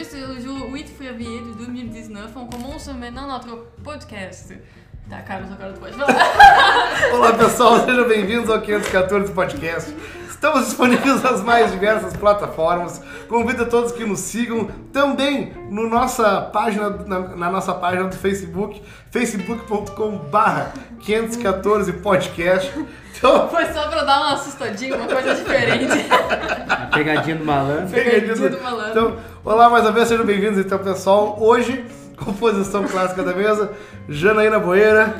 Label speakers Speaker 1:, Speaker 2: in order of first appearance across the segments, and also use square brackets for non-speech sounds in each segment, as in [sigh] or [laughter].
Speaker 1: Aujourd'hui, c'est le 8 février de 2019. On commence maintenant notre podcast. Tá, Carlos, agora tu pode falar.
Speaker 2: Olá pessoal, sejam bem-vindos ao 514 Podcast. Estamos disponíveis nas mais diversas plataformas. Convido a todos que nos sigam também no nossa página, na, na nossa página do Facebook, facebook.com/barra 514 Podcast. Então,
Speaker 1: Foi só pra dar uma assustadinha, uma coisa diferente.
Speaker 3: A pegadinha do malandro.
Speaker 1: Pegadinha do malandro.
Speaker 2: Então, olá mais uma vez, sejam bem-vindos então pessoal. Hoje, composição clássica da mesa, Janaína Boeira,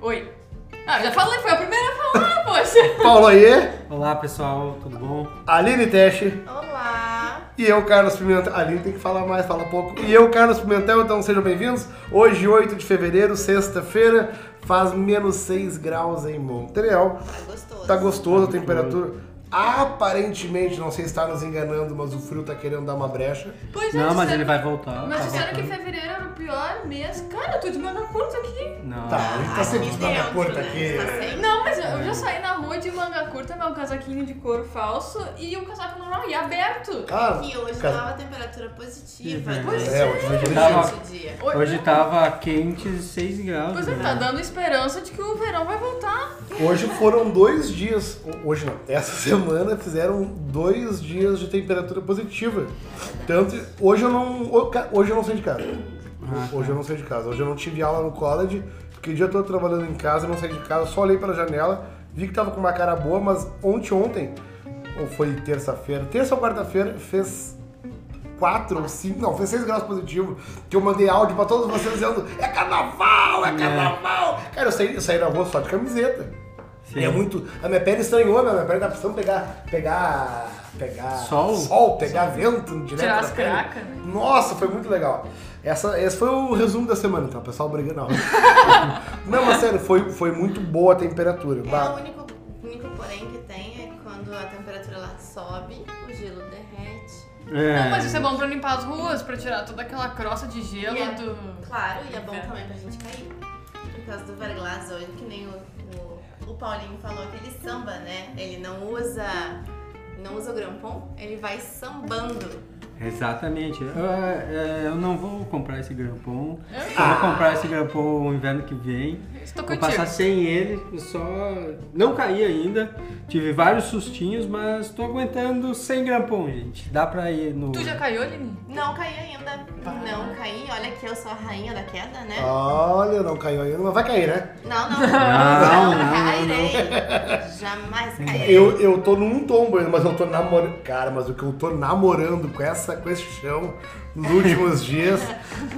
Speaker 1: Oi. Ah, já falei, foi a primeira a falar, poxa. [laughs]
Speaker 2: Paulo Aie,
Speaker 3: Olá pessoal, tudo bom?
Speaker 2: Aline Teste.
Speaker 4: Olá!
Speaker 2: E eu, Carlos Pimentel. Aline tem que falar mais, fala pouco. E eu, Carlos Pimentel, então sejam bem-vindos. Hoje, 8 de fevereiro, sexta-feira, faz menos 6 graus em Montreal.
Speaker 4: Tá gostoso.
Speaker 2: Tá gostoso a temperatura. Aparentemente, não sei se está nos enganando, mas o frio tá querendo dar uma brecha.
Speaker 1: Pois é,
Speaker 3: Não, mas
Speaker 1: disseram-
Speaker 3: ele vai voltar.
Speaker 1: Mas
Speaker 3: tá
Speaker 1: disseram que
Speaker 3: voltando.
Speaker 1: fevereiro era o pior mês. Cara, eu tô de manga curta aqui.
Speaker 3: Não.
Speaker 2: Tá, a gente tá sempre de manga curta
Speaker 4: né?
Speaker 2: aqui.
Speaker 1: Não, mas eu eu já saí na rua de manga curta, meu casaquinho de couro falso e o casaco normal e aberto.
Speaker 2: Ah,
Speaker 4: Aqui hoje
Speaker 2: cara,
Speaker 4: tava temperatura positiva.
Speaker 3: Pois
Speaker 4: durante
Speaker 2: é, hoje foi
Speaker 4: o
Speaker 3: Tava-
Speaker 4: dia.
Speaker 1: Oi-
Speaker 3: Hoje tava quente 6 graus.
Speaker 1: Pois é,
Speaker 3: né?
Speaker 1: tá dando esperança de que o verão vai voltar.
Speaker 2: Hoje foram dois dias. Hoje não, essa [laughs] semana fizeram dois dias de temperatura positiva. Tanto. Hoje eu não. Hoje eu não saí de casa.
Speaker 3: Ah,
Speaker 2: Hoje eu não saí de casa. Hoje eu não tive aula no college, porque o dia todo trabalhando em casa, não saí de casa, só olhei pela janela, vi que tava com uma cara boa, mas ontem, ontem, ou foi terça-feira, terça ou quarta-feira, fez 4 ou 5, não, fez 6 graus positivo, que eu mandei áudio pra todos vocês dizendo, é carnaval, é carnaval. Cara, eu saí, eu saí na rua só de camiseta.
Speaker 3: Sim.
Speaker 2: E é muito. A minha pele estranhou, né? minha pele tá precisando pegar. pegar. pegar.
Speaker 3: Sol?
Speaker 2: Sol, pegar vento direto.
Speaker 1: Tirar as cracas, né?
Speaker 2: Nossa, foi muito legal. Essa, esse foi o resumo da semana, então, pessoal brigando. Não, [laughs] não mas sério, foi, foi muito boa a temperatura.
Speaker 4: É,
Speaker 2: Bah,
Speaker 4: o único, o único porém que tem é que quando a temperatura lá sobe, o gelo derrete.
Speaker 3: É.
Speaker 1: Não, mas isso é bom pra limpar as ruas, pra tirar toda aquela crosta de gelo
Speaker 4: E é-
Speaker 1: do.
Speaker 4: Claro, e é bom também pra gente cair. Por causa do verglas hoje, que nem o, o, o Paulinho falou, aquele samba, né? Ele não usa. Não usa o grampon, ele vai sambando.
Speaker 3: Exatamente. Eu, é, eu não vou comprar esse grampon. Eu vou comprar esse grampon no inverno que vem.
Speaker 1: Estou
Speaker 3: Vou
Speaker 1: contigo.
Speaker 3: passar sem ele, eu só não caí ainda. Tive vários sustinhos, mas tô aguentando sem grampon, gente. Dá pra ir no.
Speaker 1: Tu já caiu, Aline?
Speaker 4: Não caí ainda. Não caí. Olha que eu sou a rainha da queda, né?
Speaker 2: Olha, não caiu ainda, mas vai cair, né?
Speaker 4: Não, não.
Speaker 3: Não, não,
Speaker 4: cairei. Jamais cairei.
Speaker 2: Eu, eu tô num tombo ainda, mas eu tô namorando. Cara, mas o que eu tô namorando com, essa, com esse chão nos últimos dias,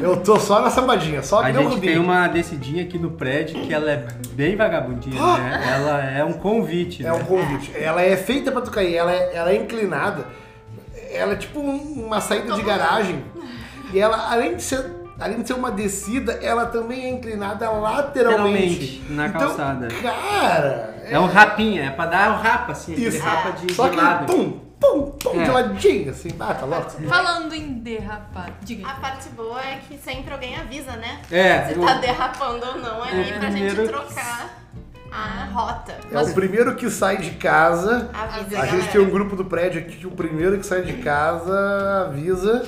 Speaker 2: eu tô só na sambadinha, só que
Speaker 3: A
Speaker 2: nem o
Speaker 3: gente tem uma descidinha aqui no prédio que ela é bem vagabundinha, né? Ela é um convite,
Speaker 2: É
Speaker 3: né?
Speaker 2: um convite. Ela é feita pra tu cair, ela é, ela é inclinada. Ela é tipo um- uma saída de garagem. E ela, além de ser, além de ser uma descida, ela também é inclinada lateralmente.
Speaker 3: Na
Speaker 2: então,
Speaker 3: calçada.
Speaker 2: Cara,
Speaker 3: É um rapinha, é pra dar um rapa, assim,
Speaker 2: Isso.
Speaker 3: rapa de,
Speaker 2: Só
Speaker 3: de
Speaker 2: que
Speaker 3: lado.
Speaker 2: pum, pum, pum,
Speaker 3: É.
Speaker 2: de ladinho, assim. Ah, tá louco?
Speaker 1: Falando em derrapar, diga.
Speaker 4: A parte boa é que sempre alguém avisa, né?
Speaker 3: É,
Speaker 4: Se
Speaker 3: eu-
Speaker 4: tá derrapando ou não ali
Speaker 3: É,
Speaker 4: pra gente trocar a rota.
Speaker 2: É o primeiro que sai de casa.
Speaker 4: Avisa,
Speaker 2: A gente
Speaker 4: galera.
Speaker 2: tem um grupo do prédio aqui que o primeiro que sai de casa avisa.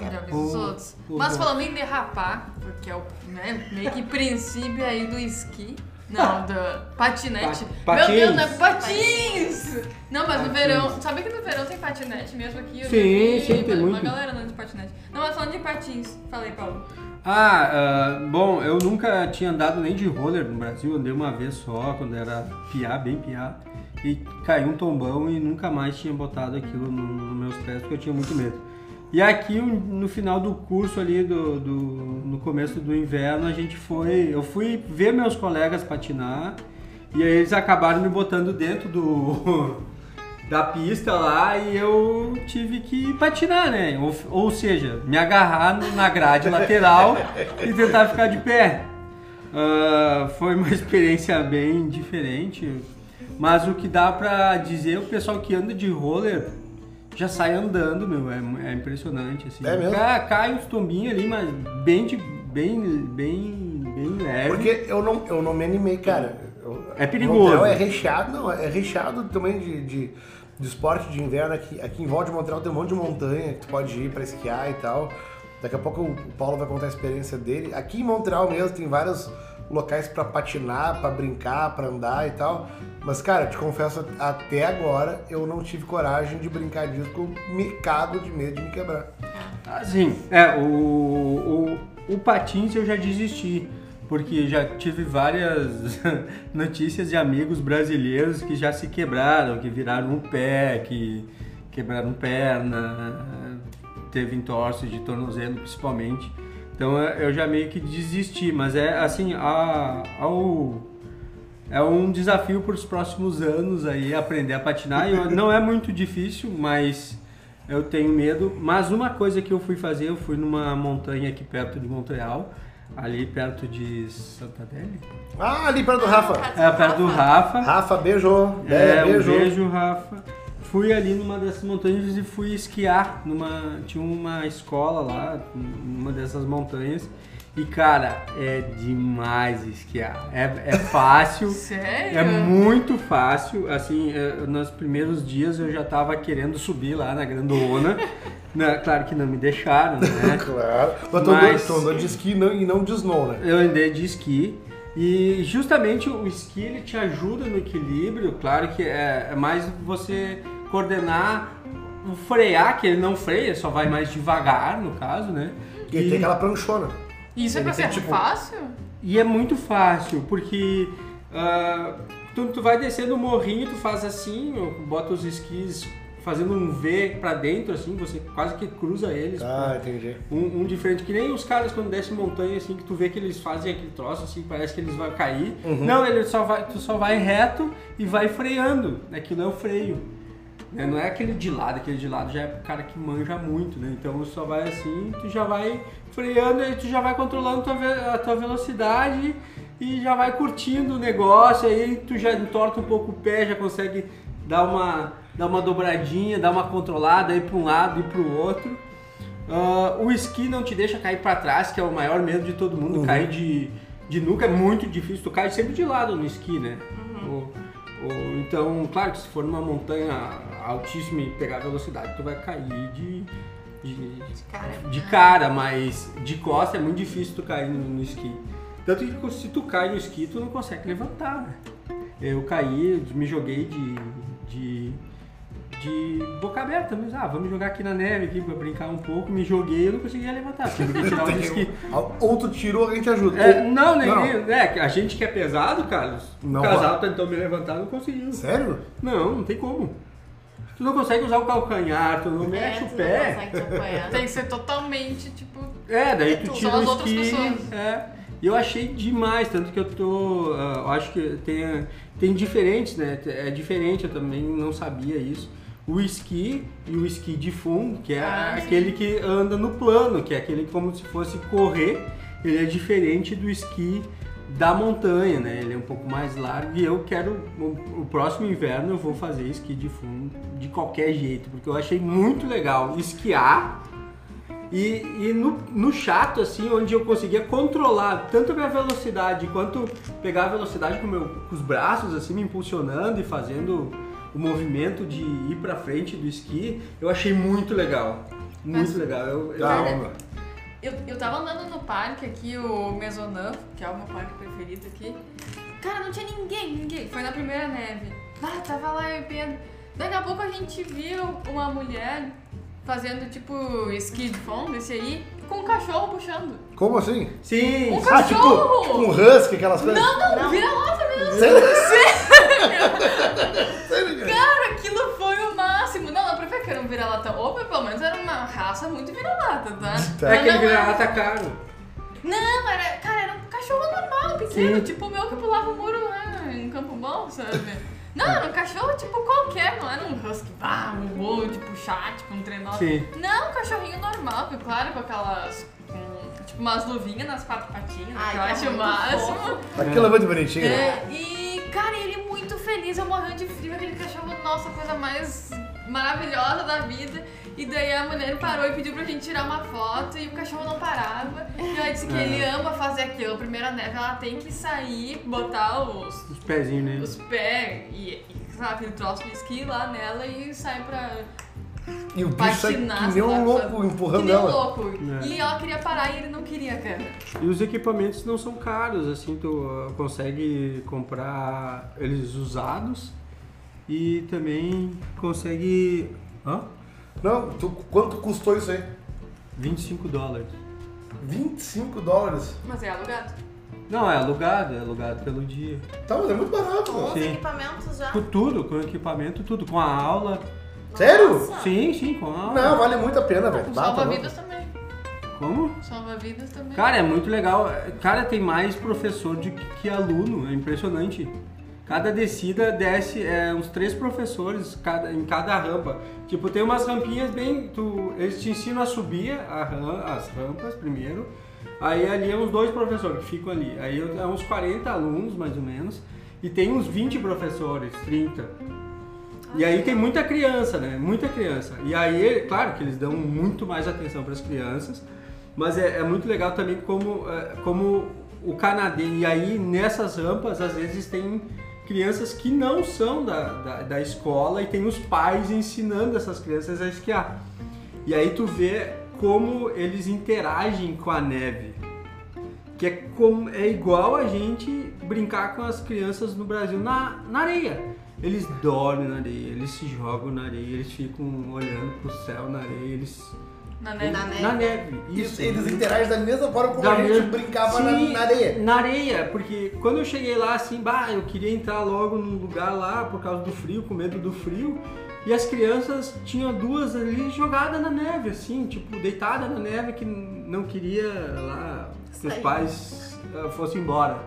Speaker 1: Já avisa os outros. Mas falando em derrapar, porque é o né, meio que princípio aí do esqui. Não, do patinete.
Speaker 3: Pa-
Speaker 1: Meu Deus,
Speaker 3: patins.
Speaker 1: não é patins! Não, mas no
Speaker 3: Patins.
Speaker 1: verão. Sabe que no verão tem patinete mesmo aqui?
Speaker 3: Sim, sim, tem
Speaker 1: uma
Speaker 3: muito.
Speaker 1: galera andando de patinete. Não, mas falando de patins. Falei, Paulo.
Speaker 3: Ah, ah, bom, eu nunca tinha andado nem de roller no Brasil, andei uma vez só, quando era piá, bem piá. E caiu um tombão e nunca mais tinha botado aquilo no- nos meus pés, porque eu tinha muito medo. E aqui, no final do curso ali, do, do- no começo do inverno, a gente foi... Eu fui ver meus colegas patinar e aí eles acabaram me botando dentro do... [laughs] da pista lá e eu tive que patinar, né? Ou, ou seja, me agarrar na grade lateral e tentar ficar de pé. Ah, foi uma [laughs] experiência bem diferente, mas o que dá pra dizer, o pessoal que anda de roller já sai andando, meu, é, é impressionante, assim.
Speaker 2: É mesmo?
Speaker 3: Cai, cai uns tombinhos ali, mas bem, de, bem, bem, bem leve.
Speaker 2: Porque eu não, eu não me animei, cara. Eu-
Speaker 3: É perigoso.
Speaker 2: Montreal é recheado, não, é recheado também de, de, de esporte de inverno. Aqui, aqui em volta de Montreal tem um monte de montanha que tu pode ir pra esquiar e tal. Daqui a pouco o Paulo vai contar a experiência dele. Aqui em Montreal mesmo tem vários locais pra patinar, pra brincar, pra andar e tal. Mas, cara, te confesso, até agora eu não tive coragem de brincar disso, eu me cago de medo de me quebrar.
Speaker 3: Assim, é, o, o, o patins eu já desisti, porque já tive várias [laughs] notícias de amigos brasileiros que já se quebraram, que viraram um pé, que quebraram perna, teve entorse de tornozelo principalmente. Então é, eu já meio que desisti, mas é assim, a, ao, é um desafio para os próximos anos aí aprender a patinar. Eu- não é muito difícil, mas eu tenho medo. Mas uma coisa que eu fui fazer, eu fui numa montanha aqui perto de Montreal, ali perto de Santa Adélia.
Speaker 2: Ah, ali perto do Rafa.
Speaker 3: É, perto do Rafa.
Speaker 2: Rafa, beijo.
Speaker 3: É,
Speaker 2: É,
Speaker 3: um
Speaker 2: beijo,
Speaker 3: Rafa. Fui ali numa dessas montanhas e fui esquiar. Numa, tinha uma escola lá, numa dessas montanhas. E, cara, é demais esquiar. É, é fácil. [laughs]
Speaker 1: Sério?
Speaker 3: É muito fácil, assim, é, nos primeiros dias eu já tava querendo subir lá na grandona, [laughs] né, claro que não me deixaram, né, [laughs]
Speaker 2: Claro. Mas tu
Speaker 3: Mas-
Speaker 2: andou, tu andou de esqui e não, e não de snow, né?
Speaker 3: eu andei de esqui e justamente o esqui ele te ajuda no equilíbrio, claro que é, é mais você coordenar o frear, que ele não freia, só vai mais devagar no caso, né,
Speaker 2: E tem aquela pranchona.
Speaker 1: Isso é pra ser
Speaker 2: tipo-
Speaker 1: fácil?
Speaker 3: E é muito fácil, porque ah, tu, tu vai descendo o morrinho, tu faz assim, bota os esquis fazendo um V pra dentro, assim, você quase que cruza eles.
Speaker 2: Ah, entendi.
Speaker 3: Um, um diferente, que nem os caras quando descem montanha, assim, que tu vê que eles fazem aquele troço, assim, parece que eles vão cair.
Speaker 2: Uhum.
Speaker 3: Não, ele só vai, tu só vai reto e vai freando. Aquilo é o freio. Né? Não é aquele de lado, aquele de lado já é pro cara que manja muito, né? Então só vai assim, tu já vai freando e tu já vai controlando tua a tua velocidade e já vai curtindo o negócio, aí tu já entorta um pouco o pé, já consegue dar uma, dar uma dobradinha, dar uma controlada, ir para um lado e para o outro. Ah, o esqui não te deixa cair para trás, que é o maior medo de todo mundo.
Speaker 2: Uhum.
Speaker 3: Cair de, de nuca é muito difícil, tu cai sempre de lado no esqui, né? O- o- então, claro que se for numa montanha altíssima e pegar velocidade, tu vai cair de, de,
Speaker 4: Cara,
Speaker 3: de cara, mas de costa é muito difícil tu cair no, no esqui. Tanto que se tu cai no esqui, tu não consegue levantar, né? Eu caí, me joguei de, de, de boca aberta, mas ah, vamos jogar aqui na neve aqui pra brincar um pouco, me joguei e eu não conseguia levantar, tive que tirar o esqui.
Speaker 2: Ou tu tirou, a gente ajuda.
Speaker 3: É, não, nem,
Speaker 2: Não.
Speaker 3: nem- é, a gente que é pesado, Carlos,
Speaker 2: Não
Speaker 3: o casal tentou me levantar, não conseguiu.
Speaker 2: Sério?
Speaker 3: Não, não tem como. Tu não consegue usar o calcanhar, tu não mexe
Speaker 4: é,
Speaker 3: o
Speaker 4: tu
Speaker 3: pé.
Speaker 4: não consegue te apoiar.
Speaker 1: Tem que ser totalmente, tipo...
Speaker 3: É, daí tu
Speaker 4: tu,
Speaker 3: tira o
Speaker 1: outras pessoas.
Speaker 3: É. E eu achei demais, tanto que eu tô. eu acho que tem, tem diferentes, né? É diferente, eu também não sabia isso. O esqui e o esqui de fundo, que é
Speaker 1: Ah, sim.
Speaker 3: aquele que anda no plano, que é aquele como se fosse correr, ele é diferente do esqui da montanha, né? Ele é um pouco mais largo e eu quero o, o próximo inverno eu vou fazer esqui de fundo de qualquer jeito, porque eu achei muito legal esquiar e, e no, no chato, assim, onde eu conseguia controlar tanto a minha velocidade quanto pegar a velocidade com, meu, com os braços, assim, me impulsionando e fazendo o movimento de ir pra frente do esqui, eu achei muito legal. Muito
Speaker 1: Mas-
Speaker 3: legal. Eu, eu-.
Speaker 1: Eu, eu tava andando no parque aqui, o Maisonneuve, que é o meu parque preferido aqui. Cara, não tinha ninguém, ninguém. Foi na primeira neve. Ah, tava lá eu e Pedro. Daqui a pouco a gente viu uma mulher fazendo tipo esqui de fundo, esse aí, com um cachorro puxando.
Speaker 2: Como assim?
Speaker 3: Sim,
Speaker 1: Um
Speaker 2: Ah, tipo,
Speaker 1: cachorro!
Speaker 2: tipo um husky, aquelas coisas?
Speaker 1: Não, não,
Speaker 4: Não.
Speaker 1: vira lata mesmo.
Speaker 2: Sério? [laughs] Sério? Cara,
Speaker 1: vira-lata. Ou pelo menos era uma raça muito vira-lata, tá?
Speaker 2: Tá.
Speaker 3: é aquele vira-lata caro.
Speaker 1: Não, era, cara, era um cachorro normal, pequeno,
Speaker 3: Sim.
Speaker 1: tipo o meu que pulava o muro lá em Campo Bom, sabe? Não, era um cachorro tipo qualquer, não era um husky, pá, um bolo, tipo chat, tipo um trenó.
Speaker 3: Sim.
Speaker 1: Não, um cachorrinho normal, que, claro, com aquelas. tipo umas luvinhas nas quatro patinhas,
Speaker 4: Ai,
Speaker 1: que eu
Speaker 4: que é
Speaker 1: acho o máximo.
Speaker 4: fofo.
Speaker 2: Aquilo é muito bonitinho, né?
Speaker 1: É, e, cara, ele muito feliz, eu morrendo de frio, aquele cachorro, nossa, coisa mais maravilhosa da vida. E daí a mulher parou e pediu pra gente tirar uma foto e o cachorro não parava. E ela disse que
Speaker 3: É.
Speaker 1: ele ama fazer aquilo. A primeira neve, ela tem que sair, botar os,
Speaker 3: Os pezinhos, né?
Speaker 1: os pés e, e sabe, aquele troço de esqui lá nela e sai pra
Speaker 2: E o bicho sai que nem um louco empurrando
Speaker 1: que nem um louco.
Speaker 3: É.
Speaker 1: E ela queria parar e ele não queria, cara.
Speaker 3: E os equipamentos não são caros, assim, tu uh, consegue comprar eles usados e também consegue. Hã?
Speaker 2: Não, tu, quanto custou isso aí?
Speaker 3: 25 dólares.
Speaker 2: 25 dólares.
Speaker 1: Mas é alugado.
Speaker 3: Não, é alugado, é alugado pelo dia.
Speaker 2: Tá, mas é muito barato,
Speaker 4: Com
Speaker 2: mano.
Speaker 4: os
Speaker 3: Sim.
Speaker 4: equipamentos já.
Speaker 3: Com tudo, com equipamento, tudo. Com a aula.
Speaker 2: Sério?
Speaker 4: Nossa.
Speaker 3: Sim, sim, com a aula.
Speaker 2: Não, vale muito a pena, velho.
Speaker 1: Salva-vidas também.
Speaker 3: Como?
Speaker 1: Salva-vidas também.
Speaker 3: Cara, é muito legal. Cara, tem mais professor de que, que aluno, é impressionante. Cada descida desce é, uns três professores cada, em cada rampa. Tipo, tem umas rampinhas bem. Tu, eles te ensinam a subir a ram- as rampas primeiro. Aí ali é uns dois professores que ficam ali. Aí é uns 40 alunos, mais ou menos. E tem uns 20 professores, 30. E aí tem muita criança, né? Muita criança. E aí, claro que eles dão muito mais atenção para as crianças, mas é, é muito legal também como, é, como o canadense. E aí nessas rampas, às vezes tem crianças que não são da, da, da escola e tem os pais ensinando essas crianças a esquiar. E aí tu vê como eles interagem com a neve. Que é, como, é igual a gente brincar com as crianças no Brasil na, na areia. Eles dormem na areia, eles se jogam na areia, eles ficam olhando pro céu na areia, eles.
Speaker 1: Na neve.
Speaker 4: Na neve.
Speaker 3: Na neve.
Speaker 2: Isso, eles interagem da mesma forma como
Speaker 3: Da
Speaker 2: a gente
Speaker 3: mesma-
Speaker 2: brincava na,
Speaker 3: Sim,
Speaker 2: na areia.
Speaker 3: Na areia, porque quando eu cheguei lá, assim, bah, eu queria entrar logo num lugar lá por causa do frio, com medo do frio. E as crianças tinham duas ali jogadas na neve, assim, tipo, deitada na neve que não queria lá que os pais ah, fossem embora,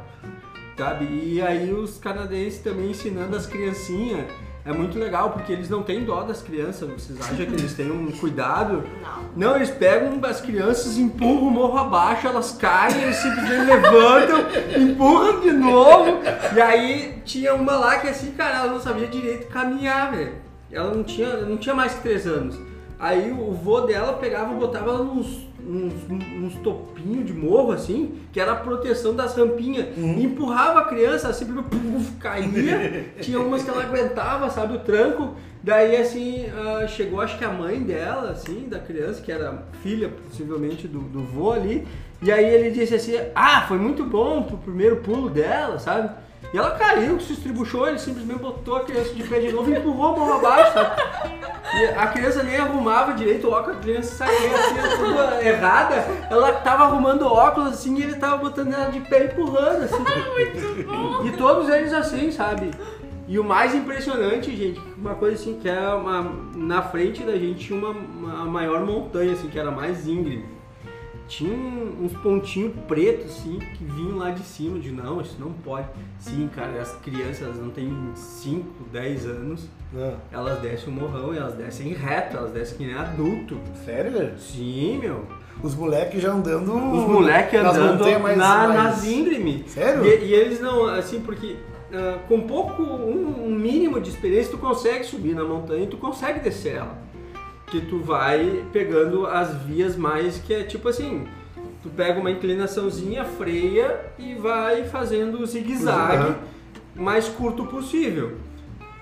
Speaker 3: sabe? E aí os canadenses também ensinando as criancinhas. É muito legal, porque eles não têm dó das crianças, vocês acham que eles têm um cuidado?
Speaker 4: Não.
Speaker 3: Não, eles pegam as crianças, empurram o morro abaixo, elas caem, eles simplesmente levantam, [laughs] empurram de novo. E aí tinha uma lá que assim, cara, ela não sabia direito caminhar, velho. Ela não tinha, não tinha mais que 3 anos. Aí o vô dela pegava e botava ela nos, nos, nos topinhos de morro, assim, que era a proteção das rampinhas. E empurrava a criança, assim, puf, caía. [laughs] Tinha umas que ela aguentava, sabe, o tranco. Daí, assim, ah, chegou acho que a mãe dela, assim, da criança, que era filha, possivelmente, do, do vô ali. E aí ele disse assim, ah, foi muito bom pro primeiro pulo dela, sabe? E ela caiu, se estribuchou, ele simplesmente botou a criança de pé de novo e empurrou a mão abaixo, sabe? E a criança nem arrumava direito o óculos, a criança saía assim, toda errada. Ela tava arrumando o óculos assim e ele tava botando ela de pé empurrando, assim. [laughs]
Speaker 1: Muito bom.
Speaker 3: E todos eles assim, sabe? E o mais impressionante, gente, uma coisa assim, que é uma, na frente da gente tinha uma, uma maior montanha, assim, que era mais íngreme. Tinha uns pontinhos pretos, assim, que vinham lá de cima. De não, isso não pode. Sim, cara, as crianças elas não têm 5, 10 anos,
Speaker 2: Ah,
Speaker 3: elas descem o morrão e elas descem reto, elas descem que nem adulto.
Speaker 2: sério, velho?
Speaker 3: Sim, meu.
Speaker 2: Os moleques já andando.
Speaker 3: Os moleques andando
Speaker 2: mais-
Speaker 3: na,
Speaker 2: mais-
Speaker 3: nas íngreme.
Speaker 2: Sério?
Speaker 3: E, e eles não, assim, porque ah, com pouco, um, um mínimo de experiência, tu consegue subir na montanha e tu consegue descer ela. Que tu vai pegando as vias mais que é tipo assim, tu pega uma inclinaçãozinha, freia e vai fazendo o zigue-zague
Speaker 2: Uhum.
Speaker 3: mais curto possível.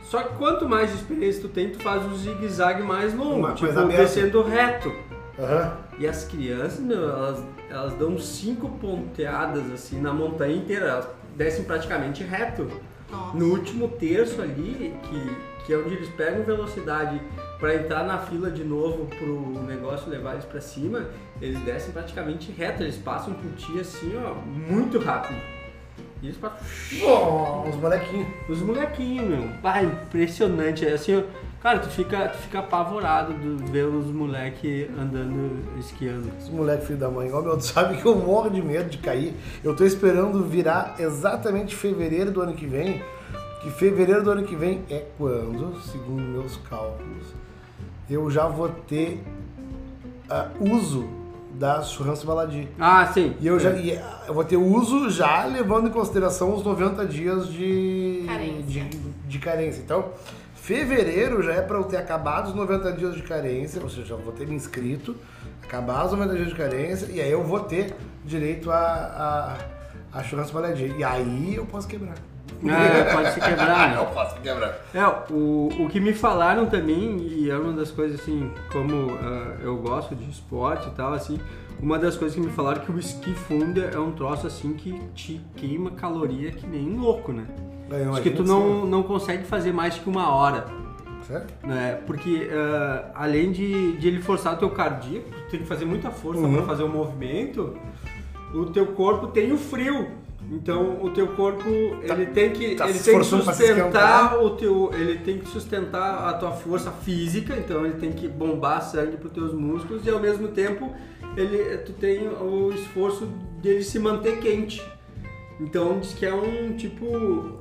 Speaker 3: Só que quanto mais experiência tu tem, tu faz o zigue-zague mais longo, tipo descendo reto.
Speaker 2: Aham.
Speaker 3: E as crianças, meu, elas, elas dão cinco ponteadas assim na montanha inteira, elas descem praticamente reto.
Speaker 4: Nossa.
Speaker 3: No último terço ali, que, que é onde eles pegam velocidade para entrar na fila de novo pro negócio levar eles para cima, eles descem praticamente reto, eles passam por ti assim, ó, muito rápido. E eles passam.
Speaker 2: Bom, os molequinhos.
Speaker 3: Os molequinhos, meu. Ah, impressionante. É assim, ó, cara, tu fica, tu fica apavorado de ver os moleques andando, esquiando.
Speaker 2: Os moleques filho da mãe. Ó, meu, tu sabe que eu morro de medo de cair. Eu tô esperando virar exatamente fevereiro do ano que vem. Que fevereiro do ano que vem é quando, segundo meus cálculos, eu já vou ter ah, uso da churrasco Baladi.
Speaker 3: Ah, sim.
Speaker 2: E eu já e, ah, eu vou ter uso já levando em consideração os 90 dias de
Speaker 4: Carência.
Speaker 2: de, de carência. Então, Fevereiro já é pra eu ter acabado os 90 dias de carência, ou seja, eu vou ter me inscrito, acabar os 90 dias de carência, e aí eu vou ter direito a, a, a churrasco baladier. E aí eu posso quebrar.
Speaker 3: É, pode se quebrar, né? [laughs]
Speaker 2: eu posso quebrar.
Speaker 3: É, o, o que me falaram também, e é uma das coisas assim, como ah, eu gosto de esporte e tal, assim, uma das coisas que me falaram é que o ski funder é um troço assim que te queima caloria que nem louco, né? Acho que tu não, não consegue fazer mais que uma hora,
Speaker 2: Certo?
Speaker 3: né? Porque ah, além de, de ele forçar o teu cardíaco, tu tem que fazer muita força
Speaker 2: Uhum.
Speaker 3: para fazer o movimento, o teu corpo tem o frio. Então o teu corpo
Speaker 2: Tá-
Speaker 3: ele tem que
Speaker 2: tá
Speaker 3: ele tem que sustentar o teu ele tem que sustentar a tua força física, então ele tem que bombar sangue para teus músculos e ao mesmo tempo ele tu tem o esforço dele se manter quente. Então diz que é um tipo.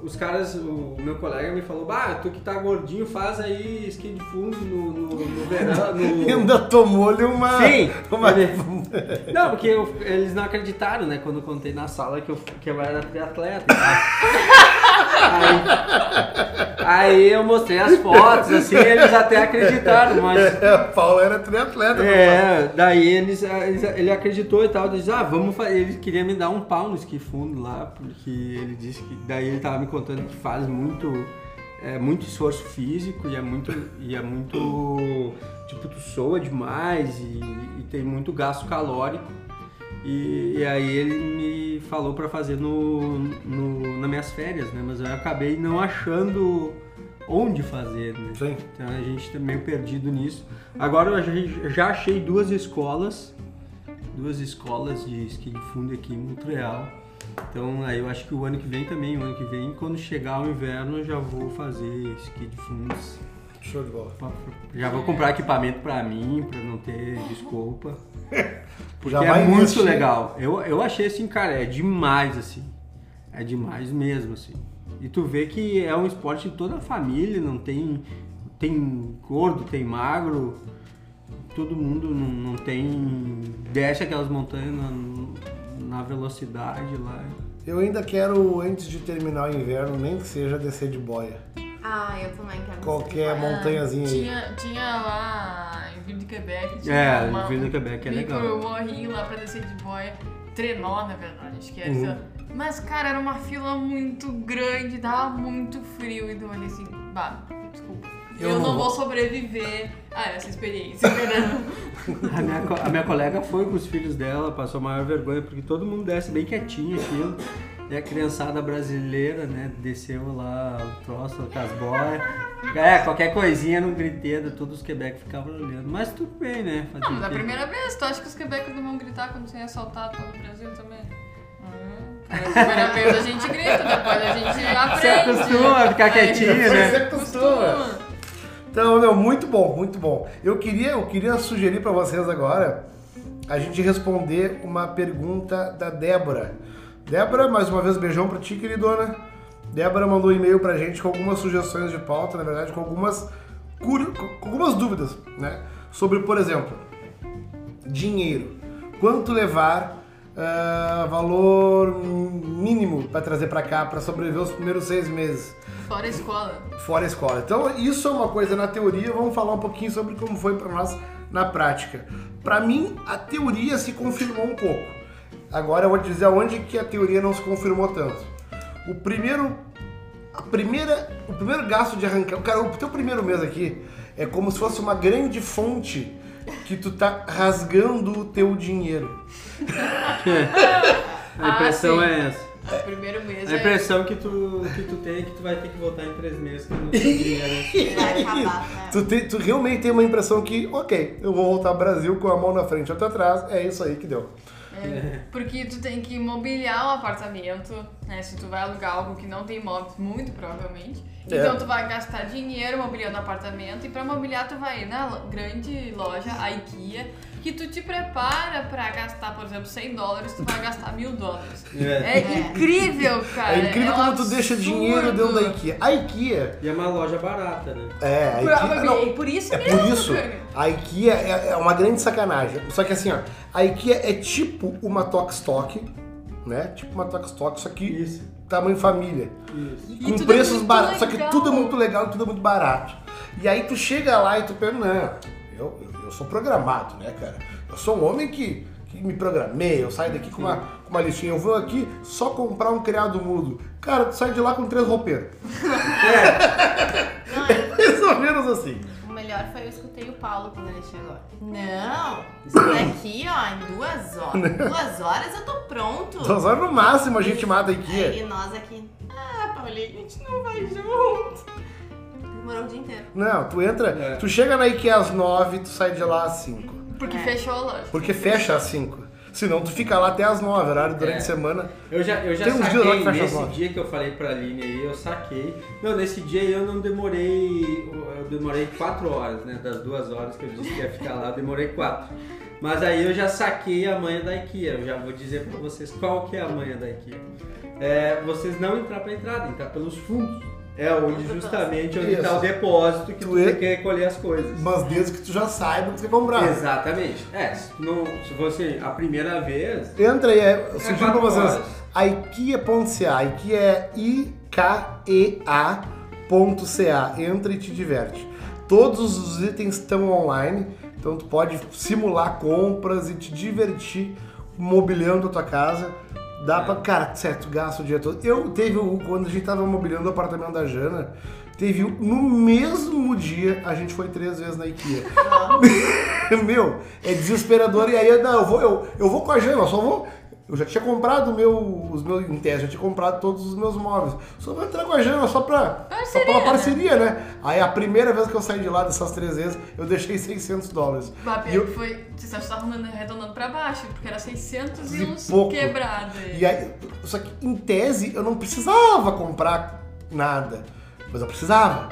Speaker 3: Os caras, o meu colega me falou, bah, tu que tá gordinho, faz aí esqui de fundo no, no, no verão. [laughs] No...
Speaker 2: Ainda tomou-lhe uma.
Speaker 3: Sim,
Speaker 2: uma... [laughs]
Speaker 3: Não, porque eu- eles não acreditaram, né? Quando eu contei na sala que eu, que eu era triatleta. tal. [laughs] Aí, aí eu mostrei as fotos, assim, eles até acreditaram, mas
Speaker 2: É, Paulo era triatleta.
Speaker 3: é, daí eles, eles- ele acreditou e tal, disse, ah, vamos fazer. Ele queria me dar um pau no esqui fundo lá, porque ele disse que. Daí ele tava me contando que faz muito. É muito esforço físico e é muito. E é muito. Tipo, tu soa demais e, e tem muito gasto calórico. E, e aí ele me falou pra fazer no, no, nas minhas férias, né? Mas eu acabei não achando onde fazer, né?
Speaker 2: Sim.
Speaker 3: Então a gente tá meio perdido nisso. Agora eu já- já achei duas escolas, duas escolas de esqui de fundo aqui em Montreal. Então aí eu acho que o ano que vem também, o ano que vem, quando chegar o inverno, eu já vou fazer esqui de fundos.
Speaker 2: Show de bola.
Speaker 3: Já vou comprar equipamento pra mim, pra não ter desculpa. [laughs] Porque é muito
Speaker 2: investir.
Speaker 3: legal. Eu, eu achei assim, cara, é demais assim. É demais mesmo, assim. E tu vê que é um esporte de toda a família, não tem. Tem gordo, tem magro, todo mundo não, não tem. desce aquelas montanhas na, na velocidade lá.
Speaker 2: Eu ainda quero, antes de terminar o inverno, nem que seja descer de boia.
Speaker 4: Ah, eu também quero
Speaker 2: Qualquer
Speaker 4: descer de
Speaker 2: montanhazinha aí.
Speaker 1: Tinha, tinha lá em Ville de Quebec. Tinha
Speaker 3: É,
Speaker 1: uma,
Speaker 3: Ville de Quebec é legal.
Speaker 1: morrinho lá pra descer de boia. Trenó, na verdade, acho que era.
Speaker 2: Uhum.
Speaker 1: Mas, cara, era uma fila muito grande, dava muito frio. Então eu olhei assim, bah.
Speaker 2: Eu
Speaker 1: Eu,
Speaker 2: não
Speaker 1: não
Speaker 2: vou.
Speaker 1: vou sobreviver a essa experiência, entendeu? [laughs]
Speaker 3: A minha, a minha colega foi com os filhos dela, passou a maior vergonha, porque todo mundo desce bem quietinho aquilo. E a criançada brasileira, né, desceu lá o troço com as boias. É, qualquer coisinha no griteiro, todos os Quebec ficavam olhando. Mas tudo bem, né?
Speaker 1: Não, mas
Speaker 3: o
Speaker 1: a primeira vez, tu acha que os quebecos não vão gritar quando você é assaltado pelo Brasil também? Hum, a primeira vez a gente grita, depois a gente aprende.
Speaker 3: Se acostuma a ficar quietinho, né?
Speaker 1: você
Speaker 2: acostuma. Então, meu, muito bom, muito bom. Eu queria, eu queria sugerir pra vocês agora a gente responder uma pergunta da Débora. Débora, mais uma vez, beijão pra ti, queridona. Débora mandou um e-mail pra gente com algumas sugestões de pauta, na verdade, com algumas, curi- com algumas dúvidas, né? Sobre, por exemplo, dinheiro. Quanto levar ah, valor mínimo pra trazer pra cá pra sobreviver os primeiros seis meses?
Speaker 1: Fora a escola.
Speaker 2: fora a escola. Então, isso é uma coisa na teoria, vamos falar um pouquinho sobre como foi para nós na prática. Para mim, a teoria se confirmou um pouco. Agora eu vou te dizer onde que a teoria não se confirmou tanto. O primeiro a primeira, o primeiro gasto de arrancar, cara, o teu primeiro mês aqui é como se fosse uma grande fonte que tu tá rasgando o teu dinheiro. [laughs]
Speaker 3: A impressão
Speaker 1: Ah,
Speaker 3: é essa.
Speaker 1: O primeiro mês
Speaker 3: A
Speaker 1: é...
Speaker 3: impressão que tu, que tu tem é que tu vai ter que voltar em três meses que não tem [laughs] dinheiro.
Speaker 4: Vai acabar, né?
Speaker 2: Tu, te- tu realmente tem uma impressão que, ok, eu vou voltar ao Brasil com a mão na frente e outra atrás, é isso aí que deu.
Speaker 1: É, porque tu tem que mobiliar o apartamento, né? Se tu vai alugar algo que não tem móveis, muito provavelmente.
Speaker 2: É.
Speaker 1: Então tu vai gastar dinheiro mobiliando o apartamento e pra mobiliar tu vai ir na grande loja, a IKEA, que tu te prepara pra gastar, por exemplo, 100 dólares, tu vai gastar mil dólares.
Speaker 3: É.
Speaker 1: É, incrível, cara.
Speaker 2: É incrível
Speaker 1: um
Speaker 2: como tu deixa dinheiro dentro da IKEA. A IKEA,
Speaker 3: E é uma loja barata, né?
Speaker 2: é, a
Speaker 1: Por,
Speaker 2: IKEA, não,
Speaker 1: é por isso
Speaker 2: é
Speaker 1: mesmo,
Speaker 2: por isso,
Speaker 1: cara.
Speaker 2: a IKEA é, é uma grande sacanagem. Só que assim, ó, a IKEA é tipo uma Tokstok, né? Tipo uma Tokstok, só que
Speaker 3: Isso.
Speaker 2: tamanho família.
Speaker 3: Isso.
Speaker 1: E
Speaker 2: com
Speaker 1: é
Speaker 2: preços
Speaker 1: muito
Speaker 2: baratos. Só que tudo é muito legal e tudo é muito barato. E aí tu chega lá e tu pensa, não, eu, eu, eu sou programado, né, cara? Eu sou um homem que, que me programei, eu saio daqui com uma, com uma listinha, eu vou aqui só comprar um criado mudo. Cara, tu sai de lá com três roupeiros. [laughs]
Speaker 4: Não, é- [laughs]
Speaker 2: Mais ou menos assim.
Speaker 4: o melhor foi eu escutei o Paulo quando ele chegou. Não, isso daqui, ó, em duas horas. [laughs] Duas horas eu tô pronto.
Speaker 2: Duas horas no máximo a gente mata a IKEA.
Speaker 4: Aí nós aqui, ah, Paulinho, a gente não vai junto. Demorou o dia inteiro.
Speaker 2: Não, tu entra,
Speaker 3: É.
Speaker 2: tu chega na IKEA às nove, tu sai de lá às cinco.
Speaker 1: Porque
Speaker 4: É.
Speaker 1: fechou a loja.
Speaker 2: Porque fecha às cinco. Senão tu fica lá até às nove, horário durante
Speaker 3: É.
Speaker 2: a semana.
Speaker 3: Eu já, eu já
Speaker 2: Tem uns dias lá que
Speaker 3: saquei,
Speaker 2: fecha as
Speaker 3: nesse dia que eu falei pra Aline aí, eu saquei. Não, nesse dia eu não demorei, eu demorei quatro horas, né? Das duas horas que eu disse que ia ficar lá, eu demorei quatro. Mas aí eu já saquei a manha da IKEA, eu já vou dizer pra vocês qual que é a manha da IKEA. É, vocês não entrar pra entrada, entrar pelos fundos. É onde justamente onde
Speaker 2: Isso.
Speaker 3: tá o depósito que
Speaker 2: Tu
Speaker 3: tu,
Speaker 2: é-
Speaker 3: tem que recolher as coisas.
Speaker 2: Mas desde que tu já saiba o que quer comprar.
Speaker 3: Exatamente. É, se, não, se fosse a primeira vez,
Speaker 2: Entra aí, é, eu sugiro pra
Speaker 3: quatro
Speaker 2: vocês. IKEA.ca. IKEA é I-K-E-A.ca. Entra e te diverte. Todos os itens estão online, então tu pode simular compras e te divertir mobiliando a tua casa. Dá pra. Cara, certo, gasta o dia todo. Eu teve o. Quando a gente tava mobiliando o apartamento da Jana, teve o- no mesmo dia a gente foi três vezes na IKEA. [laughs] Meu, é desesperador. E aí, não, eu vou, eu, eu vou com a Jana, eu só vou. Eu já tinha comprado meu, os meus em teste, já tinha comprado todos os meus móveis. Só vou entrar com a Jana só pra. só pela
Speaker 1: né?
Speaker 2: parceria, né? Aí a primeira vez que eu saí de lá dessas três vezes, eu deixei 600 dólares.
Speaker 1: Bah,
Speaker 2: E eu-
Speaker 1: foi. Você está arredondando pra baixo, porque era 600 e
Speaker 2: E
Speaker 1: uns
Speaker 2: pouco.
Speaker 1: quebrado.
Speaker 2: E aí, só que em tese eu não precisava comprar nada. Mas eu precisava.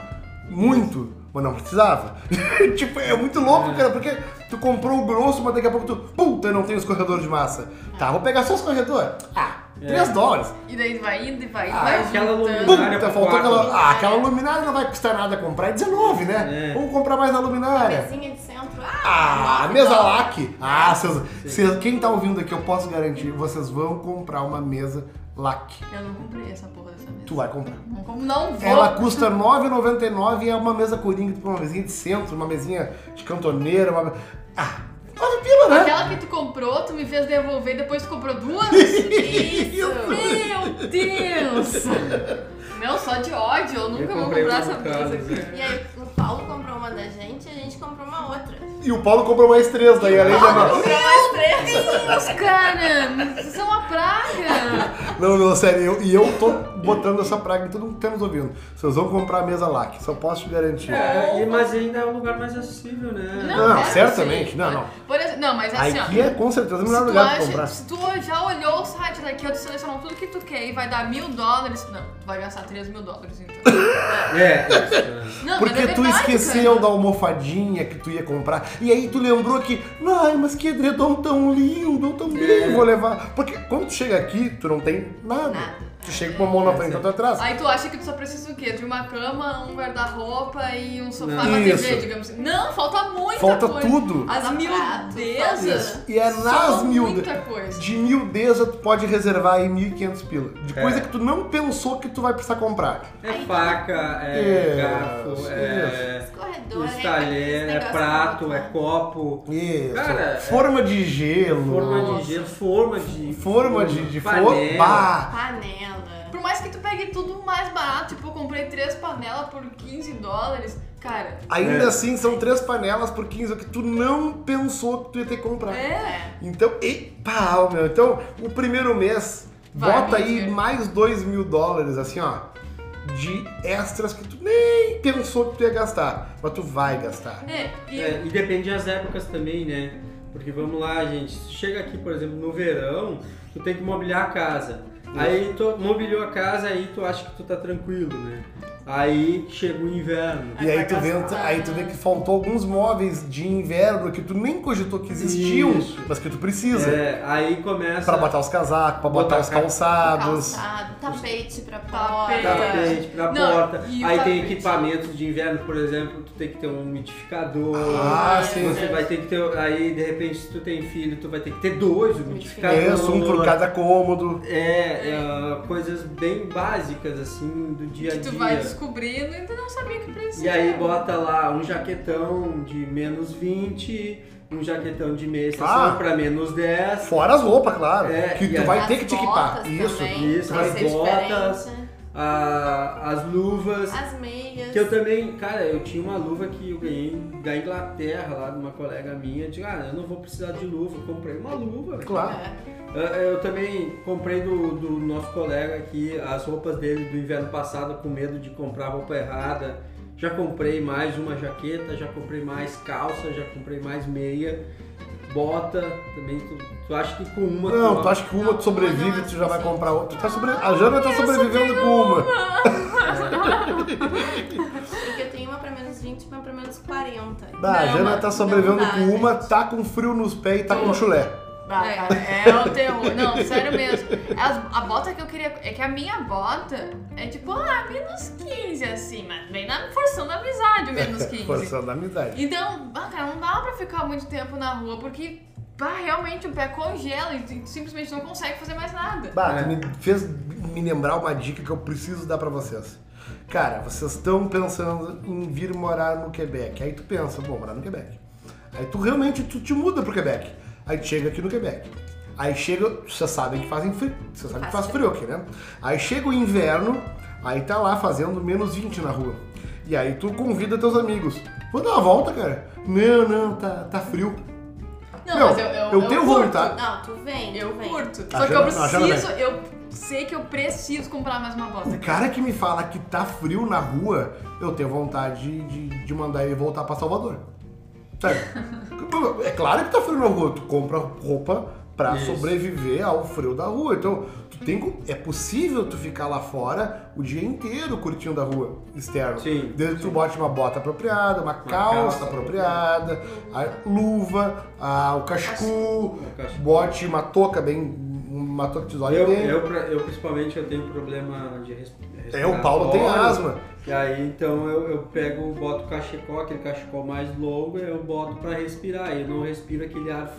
Speaker 2: Muito. Mas não precisava. [laughs] tipo, é muito louco, cara, porque tu comprou o grosso, mas daqui a pouco tu. Puta, eu não tenho escorredor de massa. Tá, vou pegar só o escorredor. Ah, 3 dólares.
Speaker 1: E daí vai indo e vai indo,
Speaker 2: Ah,
Speaker 1: vai
Speaker 3: aquela
Speaker 1: juntando.
Speaker 3: luminária
Speaker 2: Puta, faltou aquela. Ah, aquela luminária não vai custar nada comprar. É 19, né?
Speaker 3: É.
Speaker 2: Vamos comprar mais na luminária.
Speaker 4: Mesinha de centro.
Speaker 2: Ah,
Speaker 4: nove
Speaker 2: mesa lac. Ah, vocês, vocês- quem tá ouvindo aqui, eu posso garantir, vocês vão comprar uma mesa lac.
Speaker 1: Eu não comprei essa porra dessa mesa.
Speaker 2: Tu vai comprar.
Speaker 1: Não, como não vou.
Speaker 2: Ela custa R$ 9,99 e é uma mesa coringa, tipo uma mesinha de centro, uma mesinha de cantoneira, uma... Ah, 9 pila, né?
Speaker 1: Aquela que tu comprou, tu me fez devolver e depois tu comprou duas? [laughs]
Speaker 2: Isso.
Speaker 1: Meu Deus! Meu, só de ódio, eu nunca vou
Speaker 3: comprei
Speaker 1: comprar essa
Speaker 3: Carlos,
Speaker 1: aqui.
Speaker 3: né?
Speaker 4: E aí o Paulo comprou uma da gente e a gente comprou uma outra.
Speaker 2: E o Paulo comprou mais três daí, além da nossa.
Speaker 4: comprou mais três.
Speaker 1: Deus, cara! Vocês são uma praga!
Speaker 2: Não, não, sério, eu, e eu tô botando essa praga em todo mundo que tá nos ouvindo. Vocês vão comprar a mesa lac, só posso te garantir.
Speaker 3: É, e- mas ainda é um lugar mais acessível, né?
Speaker 2: Não,
Speaker 1: é
Speaker 2: certamente,
Speaker 1: assim.
Speaker 2: não, não.
Speaker 1: Por exemplo, não, mas
Speaker 2: A
Speaker 1: assim, ó.
Speaker 2: IKEA é com certeza o melhor
Speaker 1: tu,
Speaker 2: lugar pra
Speaker 1: acha-
Speaker 2: comprar.
Speaker 1: se tu já olhou o site daqui, tu selecionou tudo que tu quer e vai dar mil dólares, não, tu vai gastar 3 mil dólares então. [laughs]
Speaker 3: É, isso. é.
Speaker 1: Não,
Speaker 2: Porque
Speaker 1: mas é
Speaker 2: tu
Speaker 1: verdade,
Speaker 2: esqueceu
Speaker 1: cara.
Speaker 2: da almofadinha que tu ia comprar. E aí tu lembrou que, ai, mas que edredom tão lindo, eu também
Speaker 3: É.
Speaker 2: vou levar. Porque quando tu chega aqui, tu não tem nada.
Speaker 4: Nada.
Speaker 2: Tu chega com uma mão na frente e outra atrás.
Speaker 1: Aí tu acha que tu só precisa o quê? De uma cama, um guarda-roupa e um sofá
Speaker 2: Isso.
Speaker 1: TV, digamos assim. Não, falta muita
Speaker 2: Falta
Speaker 1: coisa.
Speaker 2: tudo.
Speaker 1: As
Speaker 4: Falta
Speaker 1: miudezas.
Speaker 2: E é nas
Speaker 1: coisa.
Speaker 2: De miudeza tu pode reservar aí 1.500 pila. De
Speaker 3: É.
Speaker 2: coisa que tu não pensou que tu vai precisar comprar.
Speaker 3: É faca, é
Speaker 2: Isso,
Speaker 3: garfo, é
Speaker 4: Escorredor,
Speaker 3: talher, é
Speaker 4: negócio
Speaker 3: prato, é copo,
Speaker 2: Isso.
Speaker 3: Cara, é-
Speaker 2: forma de gelo.
Speaker 3: forma de gelo, forma de...
Speaker 2: Forma de, de
Speaker 3: panela.
Speaker 2: forma. Bah.
Speaker 4: Panela.
Speaker 1: Por mais que tu pegue tudo mais barato, tipo, eu comprei três panelas por 15 dólares, cara,
Speaker 2: Ainda
Speaker 3: É.
Speaker 2: assim, são três panelas por 15, o que tu não pensou que tu ia ter que comprar.
Speaker 1: é.
Speaker 2: Então, e pau, meu. Então, o primeiro mês,
Speaker 1: Vai,
Speaker 2: bota aí mais 2 mil dólares, assim, ó, de extras que tu nem pensou que tu ia gastar, mas tu vai gastar.
Speaker 1: É, e
Speaker 3: É, e depende das épocas também, né? Porque vamos lá, gente, se chega aqui, por exemplo, no verão, tu tem que mobiliar a casa. Aí tu mobiliou a casa, aí tu acha que tu tá tranquilo, né? Aí chega o inverno.
Speaker 2: E aí tu, vê, aí tu vê que faltou alguns móveis de inverno que tu nem cogitou que existiam,
Speaker 3: Isso.
Speaker 2: mas que tu precisa.
Speaker 3: É, aí começa.
Speaker 2: Pra botar os casacos, pra botar,
Speaker 3: Botar
Speaker 2: os
Speaker 3: ca-
Speaker 2: calçados.
Speaker 4: Calçado. Tapete pra porta.
Speaker 3: tapete pra
Speaker 1: Não,
Speaker 3: porta. Aí tem
Speaker 1: tapete?
Speaker 3: equipamentos de inverno, por exemplo, tu tem que ter um umidificador.
Speaker 2: Ah, sim.
Speaker 3: Você vai ter que ter. Aí de repente, se tu tem filho, tu vai ter que ter dois umidificadores.
Speaker 2: Isso, um por cada cômodo.
Speaker 3: É, é, coisas bem básicas assim do dia a
Speaker 1: Que tu
Speaker 3: dia.
Speaker 1: vai descobrindo e tu não sabia que precisa.
Speaker 3: E aí bota lá um jaquetão de menos 20, um jaquetão de meia estação
Speaker 2: Ah.
Speaker 3: pra menos 10.
Speaker 2: Fora as roupas, claro.
Speaker 3: É,
Speaker 2: que tu vai ter que te equipar. Isso.
Speaker 4: também,
Speaker 3: isso, as botas.
Speaker 4: diferente.
Speaker 3: a- as luvas.
Speaker 4: As meias.
Speaker 3: Que eu também, cara, eu tinha uma luva que eu ganhei da Inglaterra, lá de uma colega minha. Eu digo, ah, eu não vou precisar de luva. Eu comprei uma luva.
Speaker 2: Claro.
Speaker 4: É.
Speaker 3: Eu, eu também comprei do, do nosso colega aqui as roupas dele do inverno passado com medo de comprar roupa errada. Já comprei mais uma jaqueta, já comprei mais calça, já comprei mais meia, bota também. Tu, tu acha que com uma
Speaker 2: Não, tu acha que com uma tu sobrevive tu já vai
Speaker 4: sim.
Speaker 2: comprar outra. Tu tá sobre... A Jana tá sobrevivendo com uma. [laughs]
Speaker 4: Porque eu tenho uma pra menos 20 e uma pra menos 40.
Speaker 2: Tá, a Jana tá sobrevivendo com uma, tá com frio nos pés e tá com chulé.
Speaker 1: É,
Speaker 4: cara.
Speaker 1: é o terror. Não, sério mesmo. As- a bota que eu queria. É que a minha bota é tipo, ah, menos 15, assim, mas vem na forçando a amizade, o menos 15. [laughs]
Speaker 2: Forçando a amizade.
Speaker 1: Então, ah, cara, não dá pra ficar muito tempo na rua, porque bah, realmente o pé congela e tu simplesmente não consegue fazer mais nada.
Speaker 2: Bah,
Speaker 3: É.
Speaker 2: tu me fez me lembrar uma dica que eu preciso dar pra vocês. Cara, vocês estão pensando em vir morar no Quebec. Aí tu pensa, vou morar no Quebec. Aí tu realmente tu te muda pro Quebec. Aí chega aqui no Quebec. Aí chega, vocês sabem que fazem frio. Vocês sabem que faz frio aqui, né? Aí chega o inverno, aí tá lá fazendo menos 20 na rua. E aí tu convida teus amigos. Vou dar uma volta, cara. Não, não, tá, tá frio.
Speaker 1: Não,
Speaker 2: Meu,
Speaker 1: mas eu, eu,
Speaker 2: eu tenho
Speaker 1: curto.
Speaker 2: vontade.
Speaker 4: Não, tu vem.
Speaker 1: Eu
Speaker 4: vem.
Speaker 1: curto.
Speaker 2: A
Speaker 1: Só que
Speaker 2: Jana-
Speaker 1: eu
Speaker 2: não, Jana
Speaker 1: preciso, eu sei que eu preciso comprar mais uma bota.
Speaker 2: O cara que me fala que tá frio na rua, eu tenho vontade de, de, de mandar ele voltar pra Salvador. Sério. é claro que tá frio na rua, tu compra roupa pra
Speaker 3: Isso.
Speaker 2: sobreviver ao frio da rua. Então, tu tem, é possível tu ficar lá fora o dia inteiro curtindo a rua externa.
Speaker 3: Sim,
Speaker 2: Desde que tu bote uma bota apropriada, uma, calça,
Speaker 3: calça
Speaker 2: apropriada, a luva, a, o cachecu. bote uma touca bem. Uma
Speaker 3: Eu,
Speaker 2: bem.
Speaker 3: eu, eu, principalmente eu tenho problema de res-
Speaker 2: É, o Paulo tem asma.
Speaker 3: E aí então eu, eu pego, boto o cachecol, aquele cachecol mais longo, eu boto pra respirar. Eu não respiro aquele ar.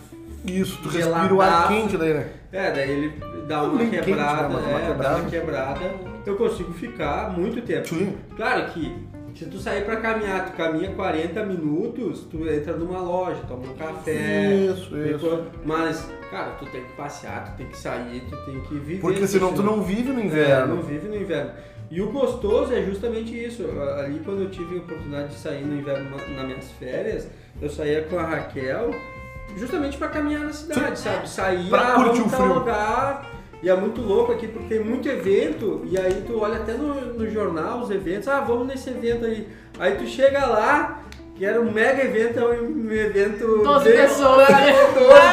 Speaker 2: Isso, tu respira o ar quente daí, né?
Speaker 3: É, daí ele dá uma
Speaker 2: Bem quente,
Speaker 3: quebrada,
Speaker 2: né? Mas uma
Speaker 3: é,
Speaker 2: quebrada.
Speaker 3: dá uma quebrada. Eu consigo ficar muito tempo.
Speaker 2: Sim.
Speaker 3: Claro que se tu sair pra caminhar, tu caminha 40 minutos, tu entra numa loja, toma um café.
Speaker 2: Isso, isso.
Speaker 3: Mas, cara, tu tem que passear, tu tem que sair, tu tem que viver.
Speaker 2: Porque senão tu
Speaker 3: estilo.
Speaker 2: não vive no
Speaker 3: É,
Speaker 2: inverno.
Speaker 3: não vive no inverno. E o gostoso é justamente isso. Ali quando eu tive a oportunidade de sair no inverno na- nas minhas férias, eu saía com a Raquel justamente para caminhar na cidade, sabe? Sair,
Speaker 2: Pra curtir o frio.
Speaker 3: lugar. E é muito louco aqui porque tem muito evento e aí tu olha até no, no jornal os eventos, ah, vamos nesse evento aí. Aí tu chega lá, que era um mega evento, é um evento...
Speaker 1: 12
Speaker 3: bem-
Speaker 1: pessoas.
Speaker 3: 12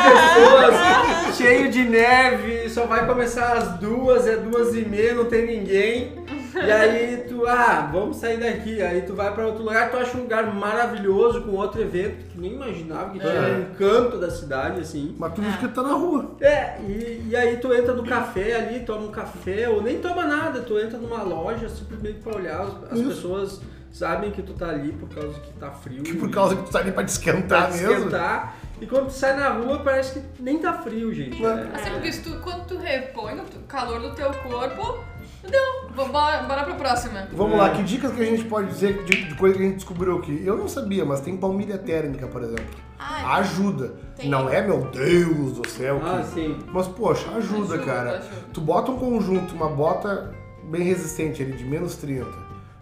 Speaker 3: pessoas, cheio de neve, só vai começar às duas, é duas e meia, não tem ninguém. [laughs] E aí tu, ah, vamos sair daqui. Aí tu vai pra outro lugar, tu acha um lugar maravilhoso com outro evento que tu nem imaginava que tinha
Speaker 2: É.
Speaker 3: um canto da cidade, assim.
Speaker 2: Mas tu vive que tá na rua.
Speaker 3: É, e, e aí tu entra no café ali, toma um café, ou nem toma nada, tu entra numa loja simplesmente pra olhar, as, as pessoas sabem que tu tá ali por causa que tá frio.
Speaker 2: Que por
Speaker 3: e-
Speaker 2: causa que tu tá ali pra te
Speaker 3: pra
Speaker 2: mesmo.
Speaker 3: esquentar. E quando tu sai na rua, parece que nem tá frio, gente.
Speaker 2: É.
Speaker 3: É.
Speaker 1: Assim, porque tu, quando tu repõe o calor do teu corpo, Vamos- Bora, bora pra próxima.
Speaker 2: Vamos
Speaker 3: É.
Speaker 2: lá, que dicas que a gente pode dizer de, de coisa que a gente descobriu aqui? Eu não sabia, mas tem palmilha térmica, por exemplo.
Speaker 4: Ah,
Speaker 2: Ajuda.
Speaker 4: Tem.
Speaker 2: Não é, meu Deus do céu.
Speaker 3: Ah,
Speaker 2: que-
Speaker 3: sim.
Speaker 2: Mas, poxa, ajuda,
Speaker 1: Ajuda,
Speaker 2: cara.
Speaker 1: ajuda.
Speaker 2: Tu bota um conjunto, uma bota bem resistente ali, de menos 30,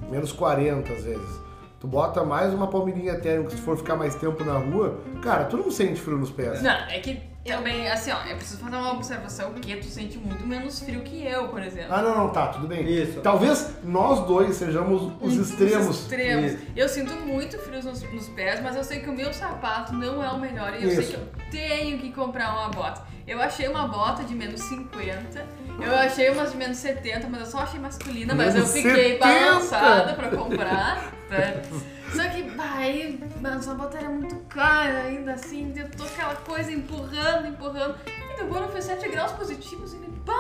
Speaker 2: menos 40 às vezes. Tu bota mais uma palmilhinha térmica, se for ficar mais tempo na rua, cara, tu não sente frio nos pés.
Speaker 1: Não, é que também, assim, ó, eu preciso fazer uma observação que tu sente muito menos frio que eu, por exemplo.
Speaker 2: Ah, não, não, tá, tudo bem.
Speaker 3: Isso.
Speaker 2: Talvez nós dois sejamos os
Speaker 1: Os
Speaker 2: extremos.
Speaker 1: extremos.
Speaker 3: Isso.
Speaker 1: Eu sinto muito frio nos, nos pés, mas eu sei que o meu sapato não é o melhor e eu sei
Speaker 2: Isso.
Speaker 1: que eu tenho que comprar uma bota. Eu achei uma bota de menos 50, eu achei umas de menos 70, mas eu só achei masculina, mas eu fiquei
Speaker 2: 70?
Speaker 1: balançada pra comprar. tá? [laughs] Só que, aí, mano, essa bota era muito cara ainda assim, tô aquela coisa empurrando, empurrando. E agora fez 7 graus positivos. Ele, pá!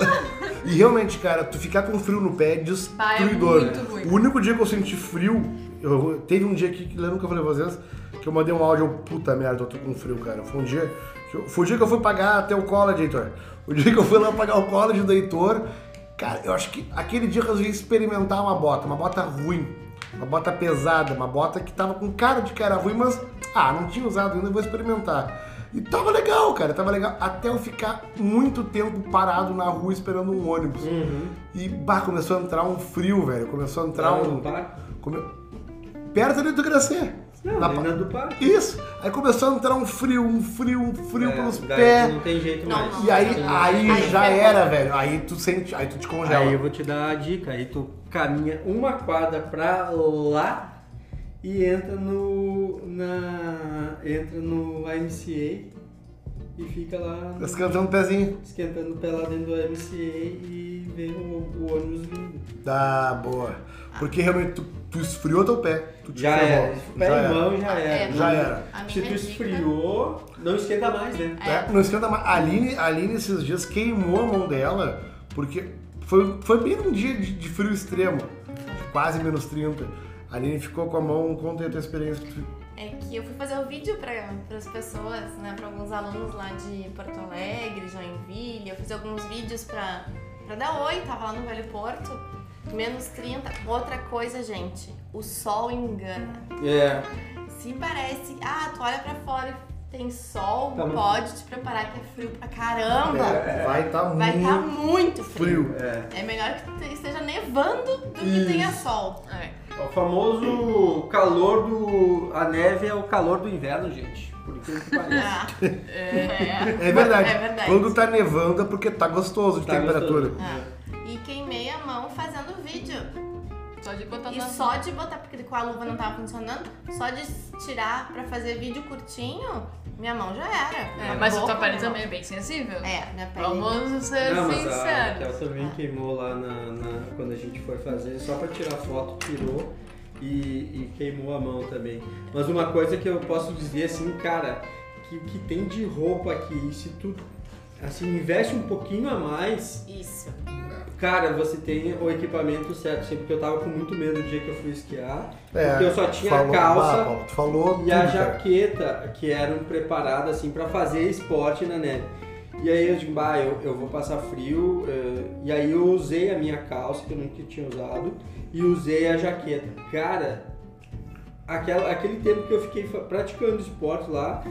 Speaker 1: [laughs]
Speaker 2: E realmente, cara, tu ficar com frio no pé é
Speaker 1: é
Speaker 2: destruidor.
Speaker 1: muito ruim.
Speaker 2: O único dia que eu senti frio, eu, teve um dia aqui, que lembra que eu falei pra vocês, que eu mandei um áudio, puta merda, eu tô com frio, cara. Foi um dia. eu- foi o dia que eu fui pagar até o college, Heitor. O dia que eu fui lá pagar o college do Heitor, cara, eu acho que aquele dia eu resolvi experimentar uma bota, uma bota ruim. Uma bota pesada, uma bota que tava com cara de que era ruim, mas, ah, não tinha usado ainda, vou experimentar. E tava legal, cara, tava legal. Até eu ficar muito tempo parado na rua esperando um ônibus. E, bah, começou a entrar um frio, velho. Começou a entrar um. come- Perto ali do Gracê.
Speaker 3: Não,
Speaker 2: Na
Speaker 3: do parque.
Speaker 2: Isso. Aí começou a entrar um frio, um frio, um frio
Speaker 3: É,
Speaker 2: pelos pés.
Speaker 3: Não tem jeito
Speaker 4: Não,
Speaker 3: mais.
Speaker 2: E aí, aí,
Speaker 4: Aí
Speaker 2: já
Speaker 4: ferrou.
Speaker 2: era, velho. Aí tu sente, aí tu te congela.
Speaker 3: Aí eu vou te dar a dica, aí tu caminha uma quadra pra lá e entra no. na. entra no AMCA e fica lá
Speaker 2: Esquentando o pezinho.
Speaker 3: esquentando o pé lá dentro do AMCA e vê o, o ônibus vindo.
Speaker 2: Tá, boa. Porque realmente tu, tu esfriou teu pé. Tu te
Speaker 3: Já
Speaker 2: ferrou.
Speaker 3: era. Pé
Speaker 2: Já
Speaker 3: e
Speaker 2: era.
Speaker 3: mão já era.
Speaker 4: é,
Speaker 2: Já era.
Speaker 3: Se tu esfriou, não esquenta mais, né?
Speaker 2: É, não esquenta mais. A Aline, a Aline esses dias queimou a mão dela, porque foi, foi bem num dia de, de frio extremo, de quase menos 30. A Aline ficou com a mão, conta aí a tua experiência.
Speaker 4: É que eu fui fazer o vídeo para as pessoas, né, para alguns alunos lá de Porto Alegre, Joinville. Eu fiz alguns vídeos para para dar oi, tava lá no Velho Porto. Menos 30. Outra coisa, gente, o sol engana.
Speaker 3: É.
Speaker 4: Se parece, ah, tu olha pra fora e tem sol,
Speaker 3: Tá muito-
Speaker 4: pode te preparar que é frio pra caramba.
Speaker 2: Vai estar
Speaker 4: Vai
Speaker 2: muito
Speaker 4: estar muito frio.
Speaker 2: frio.
Speaker 3: É.
Speaker 4: É melhor que esteja nevando do que tenha sol.
Speaker 1: É.
Speaker 3: O famoso calor do. A neve é o calor do inverno, gente. Por incrível que [laughs] pareça.
Speaker 4: Ah,
Speaker 1: É.
Speaker 2: É verdade.
Speaker 4: É verdade.
Speaker 2: Quando tá nevando é porque tá gostoso de
Speaker 3: Tá
Speaker 2: temperatura.
Speaker 3: gostoso.
Speaker 4: ah. E queimei a mão fazendo vídeo.
Speaker 1: Só de botar
Speaker 4: E
Speaker 1: na
Speaker 4: só de botar, porque com a luva não tava funcionando, só de tirar pra fazer vídeo curtinho, minha mão já era.
Speaker 1: É, mas a tua pele também é bem sensível.
Speaker 4: É, minha pele.
Speaker 1: Vamos ser
Speaker 3: Não, mas a
Speaker 1: sinceros.
Speaker 3: Raquel também queimou lá na, na- quando a gente foi fazer, só pra tirar foto, tirou e, e queimou a mão também. Mas uma coisa que eu posso dizer assim, cara, que o que tem de roupa aqui, se tu assim, investe um pouquinho a mais,
Speaker 4: Isso.
Speaker 3: Cara, você tem o equipamento certo, assim, porque eu tava com muito medo do dia que eu fui esquiar,
Speaker 2: É,
Speaker 3: porque eu só tinha
Speaker 2: falou,
Speaker 3: a calça
Speaker 2: bah, Paulo, falou
Speaker 3: e a
Speaker 2: tudo, cara.
Speaker 3: jaqueta que eram preparadas assim para fazer esporte na neve. E aí eu digo, bah, eu, eu vou passar frio. eh, e aí eu usei a minha calça, que eu nunca tinha usado, e usei a jaqueta. Cara, aquela, aquele tempo que eu fiquei praticando esporte lá,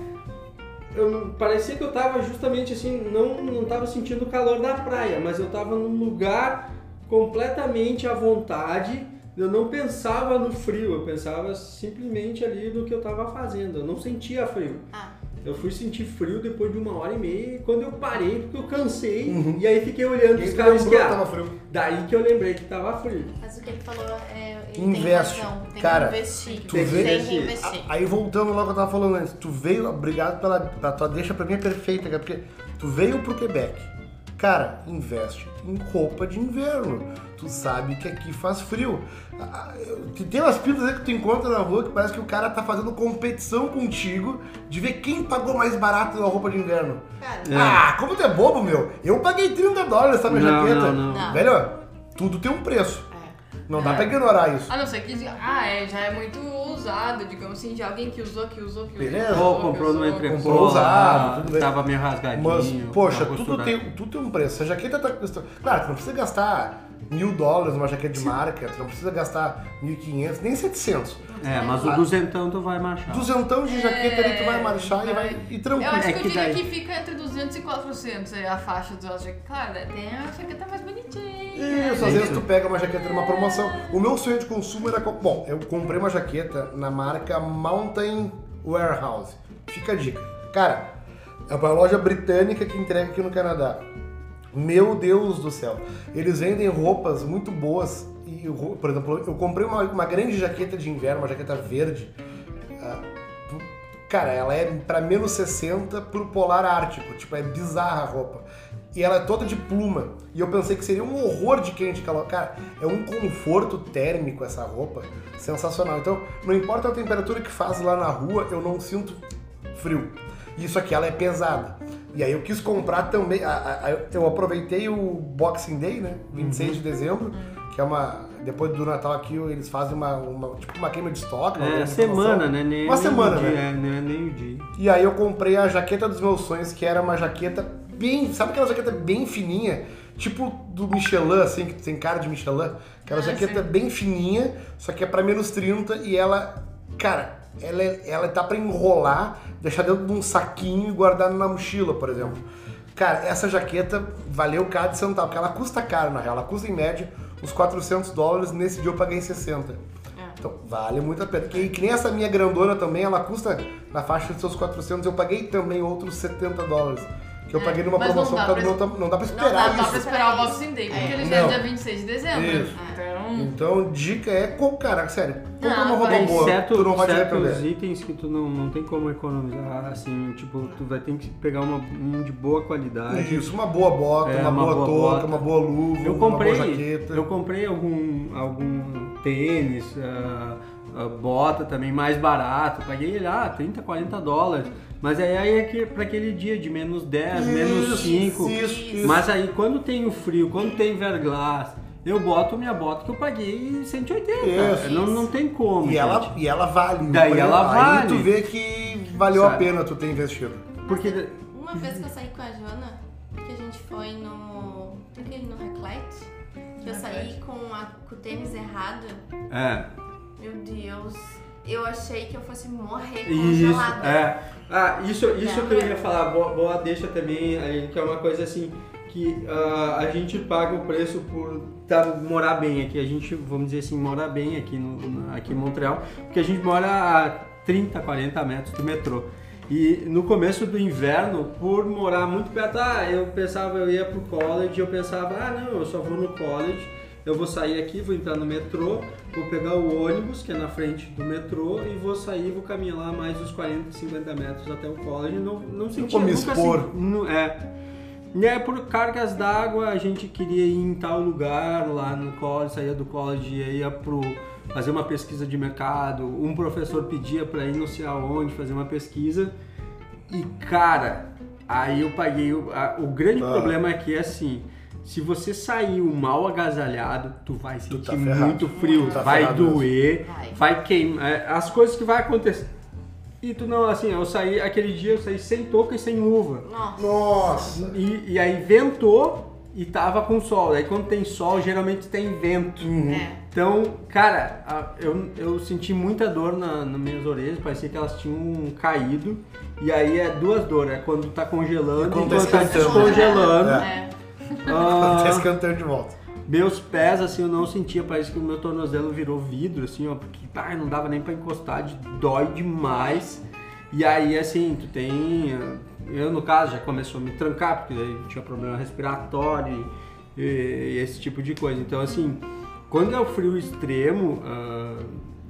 Speaker 3: eu parecia que eu tava justamente assim, não, não tava sentindo o calor da praia, mas eu tava num lugar completamente à vontade. Eu não pensava no frio, eu pensava simplesmente ali no que eu tava fazendo. Eu não sentia frio.
Speaker 4: Ah,
Speaker 3: Eu fui sentir frio depois de uma hora e meia, quando eu parei, porque eu cansei,
Speaker 2: Uhum.
Speaker 3: e aí fiquei olhando
Speaker 2: Quem
Speaker 3: os caras
Speaker 2: que
Speaker 3: esquiar.
Speaker 2: tava frio?
Speaker 3: Daí que eu lembrei que tava frio.
Speaker 4: mas o que ele falou é. Ele
Speaker 2: Investe.
Speaker 4: Tem razão. Tem
Speaker 2: Cara,
Speaker 4: que investir.
Speaker 2: tu
Speaker 4: tem que investir.
Speaker 2: Aí voltando lá que eu tava falando antes, tu veio, obrigado pela, pela tua deixa pra mim é perfeita, cara, porque tu veio pro Quebec. Cara, investe em roupa de inverno. Tu sabe que aqui faz frio. Ah, ah, Tem umas pintas aí que tu encontra na rua que parece que o cara tá fazendo competição contigo de ver quem pagou mais barato na roupa de inverno.
Speaker 4: Cara,
Speaker 3: É.
Speaker 2: Ah, como tu é bobo, meu? Eu paguei 30 dólares essa minha
Speaker 3: Não,
Speaker 2: jaqueta.
Speaker 3: não,
Speaker 4: não.
Speaker 2: Velho, tudo tem um preço.
Speaker 4: é.
Speaker 2: Não dá
Speaker 3: É.
Speaker 2: pra ignorar isso.
Speaker 1: A não ser que ah, é, já é muito usado, digamos assim, de alguém que usou, que usou, que usou.
Speaker 2: Beleza.
Speaker 1: que
Speaker 3: Ou
Speaker 1: usou,
Speaker 3: comprou
Speaker 1: que
Speaker 3: no
Speaker 1: usou,
Speaker 3: entrepô,
Speaker 2: comprou usado, tudo
Speaker 3: tava meio rasgadinho.
Speaker 2: Mas, poxa, tudo tem, tudo tem um preço. Se a jaqueta tá custando. Claro, tu não precisa gastar mil dólares numa jaqueta de marca, tu não precisa gastar 1.500, nem 700.
Speaker 3: É, mas o
Speaker 2: Ah.
Speaker 3: duzentão tu vai marchar.
Speaker 2: Duzentão de jaqueta ali tu vai marchar e vai e
Speaker 1: Eu
Speaker 2: tranquilo.
Speaker 1: acho
Speaker 3: É
Speaker 1: que eu
Speaker 3: que
Speaker 1: diria
Speaker 3: daí-
Speaker 1: que fica entre 200 e 400é a faixa dos jaquetas. Claro, né, tem a jaqueta mais bonitinha.
Speaker 2: Isso, às vezes tu pega uma jaqueta numa promoção. O meu sonho de consumo era. Bom, eu comprei uma jaqueta na marca Mountain Warehouse. Fica a dica. Cara, é uma loja britânica que entrega aqui no Canadá. Meu Deus do céu. Eles vendem roupas muito boas. E, por exemplo, eu comprei uma, uma grande jaqueta de inverno, uma jaqueta verde. ah, Cara, ela é pra menos 60 pro polar ártico. Tipo, é bizarra a roupa. E ela é toda de pluma. E eu pensei que seria um horror de quente aquela. Cara, é um conforto térmico essa roupa. Sensacional. Então, não importa a temperatura que faz lá na rua, eu não sinto frio. Isso aqui, ela é pesada. E aí eu quis comprar também. a- a- a- eu aproveitei o Boxing Day, né? 26 de dezembro, que é uma. Depois do Natal aqui, eles fazem uma, uma- tipo uma queima de estoque. uma
Speaker 3: É, semana, né? Nem,
Speaker 2: Uma
Speaker 3: nem
Speaker 2: semana,
Speaker 3: dia,
Speaker 2: né?
Speaker 3: É, nem, nem o dia.
Speaker 2: E aí eu comprei a jaqueta dos meus sonhos, que era uma jaqueta bem. Sabe aquela jaqueta bem fininha? Tipo do Michelin, assim, que tem cara de Michelin. Aquela
Speaker 1: Ah,
Speaker 2: jaqueta
Speaker 1: sim.
Speaker 2: bem fininha, só que é pra menos 30 e ela. Cara, ela, é- ela tá pra enrolar, deixar dentro de um saquinho e guardar na mochila, por exemplo. Cara, essa jaqueta valeu cada centavo, porque ela custa caro na real. Ela custa em média uns 400 dólares, nesse dia eu paguei 60. Então, vale muito a pena. Que, que nem essa minha grandona também, ela custa na faixa de seus 400. Eu paguei também outros 70 dólares. Que eu
Speaker 1: É,
Speaker 2: paguei numa
Speaker 1: mas não
Speaker 2: promoção
Speaker 1: dá
Speaker 2: que
Speaker 1: pra-
Speaker 2: não, tá- não dá pra
Speaker 4: dá
Speaker 2: esperar
Speaker 1: Dá pra
Speaker 2: isso.
Speaker 1: esperar o Boxing Day, porque
Speaker 4: É.
Speaker 1: ele já é
Speaker 2: Não.
Speaker 1: dia 26 de dezembro.
Speaker 2: Isso.
Speaker 1: Então.
Speaker 2: Então, dica é, cara, sério, compra
Speaker 1: Ah,
Speaker 2: uma roupa.
Speaker 3: Tem
Speaker 2: boa,
Speaker 3: certo,
Speaker 2: tu não vai
Speaker 3: certos itens que tu não, não tem como economizar, assim, tipo, tu vai ter que pegar uma, um de boa qualidade.
Speaker 2: Isso, uma boa bota,
Speaker 3: É,
Speaker 2: uma,
Speaker 3: uma
Speaker 2: boa,
Speaker 3: boa
Speaker 2: touca,
Speaker 3: bota.
Speaker 2: uma boa luva,
Speaker 3: Eu
Speaker 2: uma boa
Speaker 3: comprei,
Speaker 2: jaqueta.
Speaker 3: eu comprei algum, algum tênis, ah, bota também mais barato, paguei lá 30, 40 dólares. Mas aí, aí é que para aquele dia de menos 10, menos
Speaker 2: Isso,
Speaker 3: 5.
Speaker 2: Isso, isso.
Speaker 3: Mas aí quando tem o frio, quando tem verglass, eu boto minha bota que eu paguei 180.
Speaker 2: Isso.
Speaker 3: Não, não tem como.
Speaker 2: E ela,
Speaker 3: gente.
Speaker 2: e ela vale.
Speaker 3: Daí ela
Speaker 2: exemplo, Aí
Speaker 3: vale.
Speaker 2: tu vê que valeu a
Speaker 3: Sabe?
Speaker 2: pena tu ter investido.
Speaker 3: Porque
Speaker 4: Uma vez que eu saí com a Joana, que a gente foi no. Aquele no Raclette, que eu saí com, a, com o tênis errado,
Speaker 3: é,
Speaker 4: meu Deus, eu achei que eu fosse morrer
Speaker 3: Isso,
Speaker 4: congelada.
Speaker 3: é. Ah, isso, isso que eu ia falar, boa, boa deixa também, aí, que é uma coisa assim, que ah, a gente paga o preço por tá, morar bem aqui, a gente, vamos dizer assim, mora bem aqui, no, aqui em Montreal, porque a gente mora a 30, 40 metros do metrô. E no começo do inverno, por morar muito perto, ah, eu pensava, eu ia pro college, eu pensava, ah não, eu só vou no college, eu vou sair aqui, vou entrar no metrô, vou pegar o ônibus que é na frente do metrô e vou sair, vou caminhar lá mais uns 40, 50 metros até o college. Não, não sentia
Speaker 2: me
Speaker 3: nunca
Speaker 2: expor.
Speaker 3: não- é. E aí, por cargas d'água, a gente queria ir em tal lugar lá no college, saía do college e ia pro fazer uma pesquisa de mercado. Um professor pedia para ir não sei aonde fazer uma pesquisa. E cara, aí eu paguei. O, a- o grande
Speaker 2: Ah.
Speaker 3: problema é que assim, se você saiu mal agasalhado, tu vai sentir
Speaker 2: tá ferrado.
Speaker 3: muito frio,
Speaker 2: Tá
Speaker 3: vai
Speaker 2: ferrado mesmo.
Speaker 3: doer,
Speaker 4: Vai.
Speaker 3: queimar. é, As coisas que vai acontecer. E tu não, assim, eu saí, aquele dia eu saí sem touca e sem luva.
Speaker 4: Nossa.
Speaker 2: Nossa!
Speaker 3: E, e aí ventou e tava com sol. Aí quando tem sol, geralmente tem vento.
Speaker 2: Uhum.
Speaker 4: É.
Speaker 3: Então, cara, eu, eu senti muita dor na, nas minhas orelhas, parecia que elas tinham caído. E aí é duas dores, é quando tá congelando
Speaker 2: E
Speaker 3: e
Speaker 2: quando
Speaker 3: quando
Speaker 2: tá
Speaker 3: tá
Speaker 2: esquentando.
Speaker 3: descongelando.
Speaker 2: É.
Speaker 3: Ah,
Speaker 2: de volta.
Speaker 3: meus pés, assim, eu não sentia, parece que o meu tornozelo virou vidro, assim, ó, porque ah, não dava nem pra encostar, de, dói demais. E aí, assim, tu tem. Eu, no caso, já começou a me trancar, porque daí tinha problema respiratório e, e esse tipo de coisa. Então, assim, quando é o frio extremo, ah,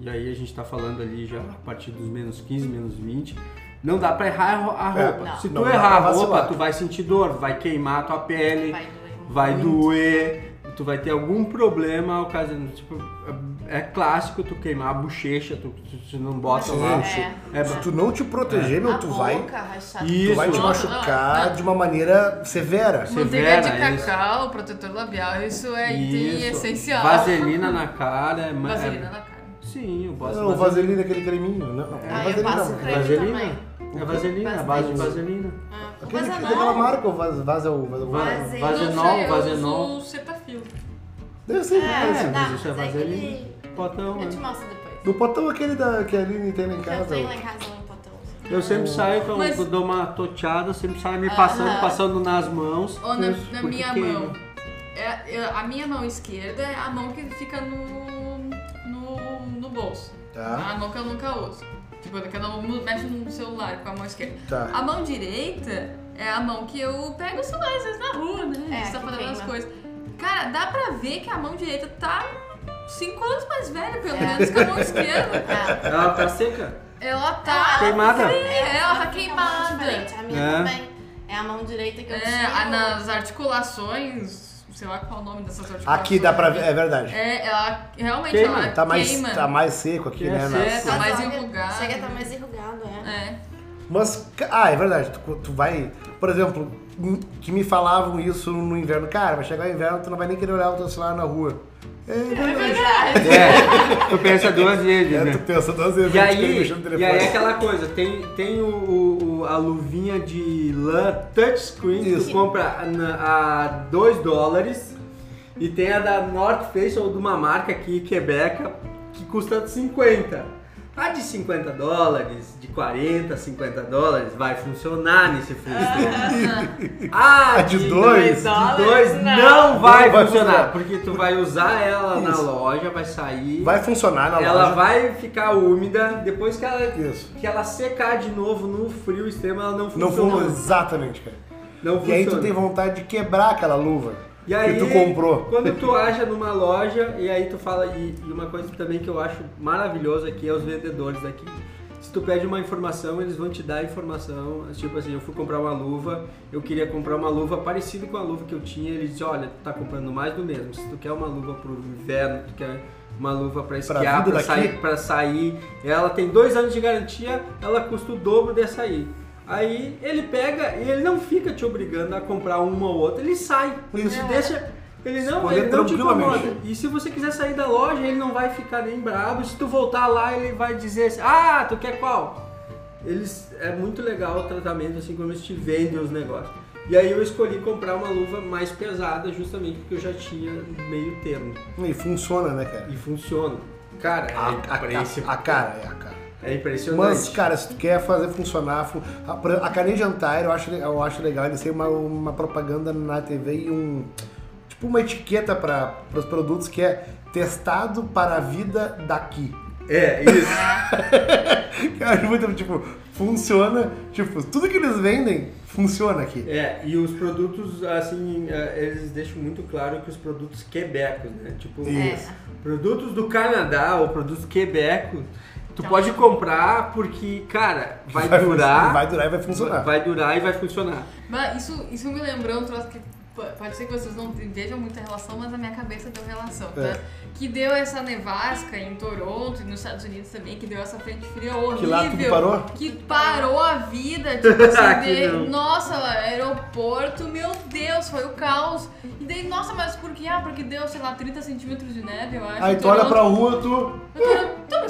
Speaker 3: e aí a gente tá falando ali já a partir dos menos 15, menos 20, não dá pra errar a
Speaker 2: É,
Speaker 3: roupa.
Speaker 4: não.
Speaker 3: Se tu
Speaker 2: Não
Speaker 3: errar a roupa, tu vai sentir dor, vai queimar a tua pele
Speaker 4: Vai doer.
Speaker 3: vai doer, tu vai ter algum problema ocasionando. Tipo, é clássico tu queimar a bochecha, tu, tu, tu não bota
Speaker 2: Sim,
Speaker 3: lá.
Speaker 2: sim.
Speaker 3: É,
Speaker 2: Se tu não te proteger, meu,
Speaker 4: a
Speaker 2: tu
Speaker 4: boca,
Speaker 2: vai.
Speaker 3: Isso.
Speaker 2: tu vai te machucar
Speaker 1: não.
Speaker 2: de uma maneira severa.
Speaker 1: Manteiga de
Speaker 3: isso.
Speaker 1: cacau, protetor labial, isso é item
Speaker 3: Isso.
Speaker 1: essencial.
Speaker 3: Vaselina na cara. É,
Speaker 1: Vaselina
Speaker 3: é-
Speaker 1: na cara.
Speaker 3: Sim, eu posso.
Speaker 2: Não, vaselina, aquele creminho. Não, não,
Speaker 4: Ah, eu
Speaker 2: vaselina
Speaker 4: passo
Speaker 2: não.
Speaker 4: creme
Speaker 3: Vaselina?
Speaker 4: também.
Speaker 3: É vaselina, a base de vaselina.
Speaker 4: Ah,
Speaker 2: Aquele que
Speaker 4: Vazenol.
Speaker 2: daquela marca, o Vaz, Vazel, Vazel,
Speaker 4: Vaze-
Speaker 3: Vazenol,
Speaker 1: eu
Speaker 3: Vazenol.
Speaker 1: uso Cetafil.
Speaker 2: Deve ser
Speaker 4: É,
Speaker 2: parecido.
Speaker 3: mas isso é
Speaker 4: mas
Speaker 3: vaselina. Potão,
Speaker 4: Eu te
Speaker 3: né?
Speaker 4: mostro depois.
Speaker 2: Do potão aquele da, que a Aline tem lá em casa.
Speaker 4: tem lá em casa um potão.
Speaker 3: Eu sempre saio, quando
Speaker 1: Mas-
Speaker 3: eu dou uma toteada, sempre saio me passando, passando nas mãos.
Speaker 1: Ou na, na minha mão. É, é- a minha mão esquerda é a mão que fica no, no, no bolso.
Speaker 2: Tá.
Speaker 1: A mão que eu nunca uso. Tipo, que eu não mexo no celular com a mão esquerda.
Speaker 2: Tá.
Speaker 1: A mão direita é a mão que eu pego o celular às vezes na rua, né?
Speaker 4: É,
Speaker 1: a gente tá fazendo as coisas. Cara, dá pra ver que a mão direita tá 5 anos mais velha, pelo menos, que a mão esquerda. [laughs]
Speaker 4: É.
Speaker 3: Ela tá seca?
Speaker 1: Ela tá.
Speaker 3: Queimada?
Speaker 1: É, ela tá queimada.
Speaker 4: diferente. A minha
Speaker 3: É.
Speaker 4: também. É a mão direita que eu
Speaker 1: É, nas articulações, sei lá qual é o nome dessas articulações.
Speaker 2: Aqui dá pra ver, é verdade.
Speaker 1: É, ela realmente
Speaker 3: Queima.
Speaker 1: ela
Speaker 2: Tá mais,
Speaker 1: queima.
Speaker 2: tá mais seco aqui, né?
Speaker 3: seco.
Speaker 2: na-
Speaker 1: É, tá mais enrugado.
Speaker 4: Chega a estar mais enrugado, é.
Speaker 1: É.
Speaker 2: Mas, ah, é verdade, tu, tu vai, por exemplo, que me falavam isso no inverno, cara, vai chegar o inverno, tu não vai nem querer olhar o teu celular na rua. É
Speaker 4: É
Speaker 2: verdade.
Speaker 3: É, tu pensa duas vezes,
Speaker 2: É,
Speaker 3: né?
Speaker 2: tu pensa duas vezes
Speaker 3: E
Speaker 2: querer
Speaker 3: aí, e aí é aquela coisa, tem, tem o, o- a luvinha de lã touchscreen que
Speaker 2: Isso.
Speaker 3: tu compra a 2 dólares e tem a da North Face ou de uma marca aqui, Quebec, que custa 50. A de 50 dólares, de 40, 50 dólares, vai funcionar nesse freezer. [laughs] A
Speaker 2: A de
Speaker 3: de
Speaker 2: dois?
Speaker 3: de
Speaker 4: dólares,
Speaker 3: dois
Speaker 4: não.
Speaker 3: não vai funcionar,
Speaker 2: funcionar.
Speaker 3: porque tu vai usar ela na
Speaker 2: Isso.
Speaker 3: loja, vai sair
Speaker 2: Vai funcionar na
Speaker 3: ela
Speaker 2: loja.
Speaker 3: vai ficar úmida, depois que ela,
Speaker 2: Isso.
Speaker 3: que ela secar de novo no frio extremo, ela não
Speaker 2: Não
Speaker 3: funciona.
Speaker 2: funciona, exatamente, cara.
Speaker 3: Não
Speaker 2: E
Speaker 3: funciona.
Speaker 2: aí tu tem vontade de quebrar aquela luva
Speaker 3: E aí,
Speaker 2: que tu comprou.
Speaker 3: quando tu acha numa loja, e aí tu fala, e, e uma coisa também que eu acho maravilhosa aqui é os vendedores daqui. Se tu pede uma informação, eles vão te dar a informação. Tipo assim, eu fui comprar uma luva, eu queria comprar uma luva parecida com a luva que eu tinha. Eles dizem, olha, tu tá comprando mais do mesmo. Se tu quer uma luva pro inverno, tu quer uma luva pra esquiar,
Speaker 2: daqui?
Speaker 3: sair, pra sair. Ela tem dois anos de garantia, ela custa o dobro dessa aí. Aí ele pega e ele não fica te obrigando a comprar uma ou outra, ele sai. Ele te deixa. Ele não, ele não te incomoda. E se você quiser sair da loja, ele não vai ficar nem bravo. Se tu voltar lá, ele vai dizer assim, ah, tu quer qual? Eles, é muito legal o tratamento, assim, como eles te vendem os negócios. E aí eu escolhi comprar uma luva mais pesada, justamente porque eu já tinha meio termo.
Speaker 2: E funciona, né, cara?
Speaker 3: E funciona. Cara,
Speaker 2: A,
Speaker 3: é,
Speaker 2: a, a, a cara, é a cara.
Speaker 3: É impressionante.
Speaker 2: Mas, cara, se tu quer fazer funcionar, fu- a, a Canadian Tire eu acho, eu acho legal, eles têm uma, uma propaganda na TV e um. Tipo uma etiqueta para os produtos que é testado para a vida daqui.
Speaker 3: É, isso. [laughs]
Speaker 2: Eu acho muito, tipo, funciona, tipo, tudo que eles vendem funciona aqui.
Speaker 3: É, e os produtos, assim, é, eles deixam muito claro que os produtos quebecos, né? Tipo,
Speaker 2: Isso.
Speaker 3: produtos do Canadá ou produtos quebecos, tu pode comprar porque, cara, vai,
Speaker 2: fun-
Speaker 3: durar,
Speaker 2: Vai durar e vai funcionar.
Speaker 3: vai durar e vai funcionar.
Speaker 1: Mas isso, isso me lembrou um troço que pode ser que vocês não vejam muita relação, mas na minha cabeça deu relação, tá?
Speaker 2: É.
Speaker 1: Que deu essa nevasca em Toronto e nos Estados Unidos também, que deu essa frente fria horrível.
Speaker 2: Que lá tudo parou?
Speaker 1: Que parou a vida, tipo [laughs] assim,
Speaker 3: Que
Speaker 1: de,
Speaker 3: não.
Speaker 1: nossa, aeroporto, meu Deus, foi o caos. E daí, nossa, mas por quê? Ah, porque deu, sei lá, 30 centímetros de neve, eu acho.
Speaker 2: Aí tu olha pra rua, tu.
Speaker 1: Eu tô, "Tá,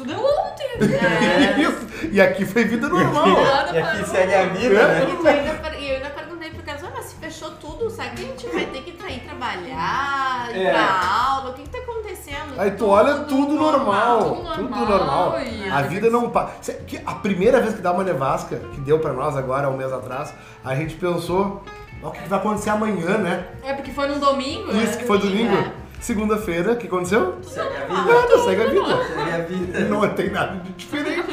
Speaker 1: deu ontem.
Speaker 2: É isso. E aqui foi vida normal.
Speaker 3: E aqui segue a vida,
Speaker 2: É.
Speaker 3: né?
Speaker 4: E tu ainda, per- e eu ainda perguntei pro cara, "Ah, mas se fechou tudo, sabe que a gente vai ter que ir trabalhar, ir
Speaker 3: É.
Speaker 4: pra aula, o que que tá acontecendo?
Speaker 2: Aí tu olha tudo normal.
Speaker 1: tudo
Speaker 2: Tudo
Speaker 1: normal,
Speaker 2: normal.
Speaker 1: e-
Speaker 2: A vida não para. A primeira vez que dá uma nevasca, que deu pra nós agora, um mês atrás, a gente pensou, "Ó, o que que vai acontecer amanhã, né?
Speaker 1: É porque foi num domingo, né?
Speaker 2: Isso que foi domingo.
Speaker 4: É.
Speaker 2: Segunda-feira, o que aconteceu?
Speaker 3: Segue a vida.
Speaker 2: Nada, segue a vida.
Speaker 3: Segue a vida.
Speaker 2: Não tem nada de diferente.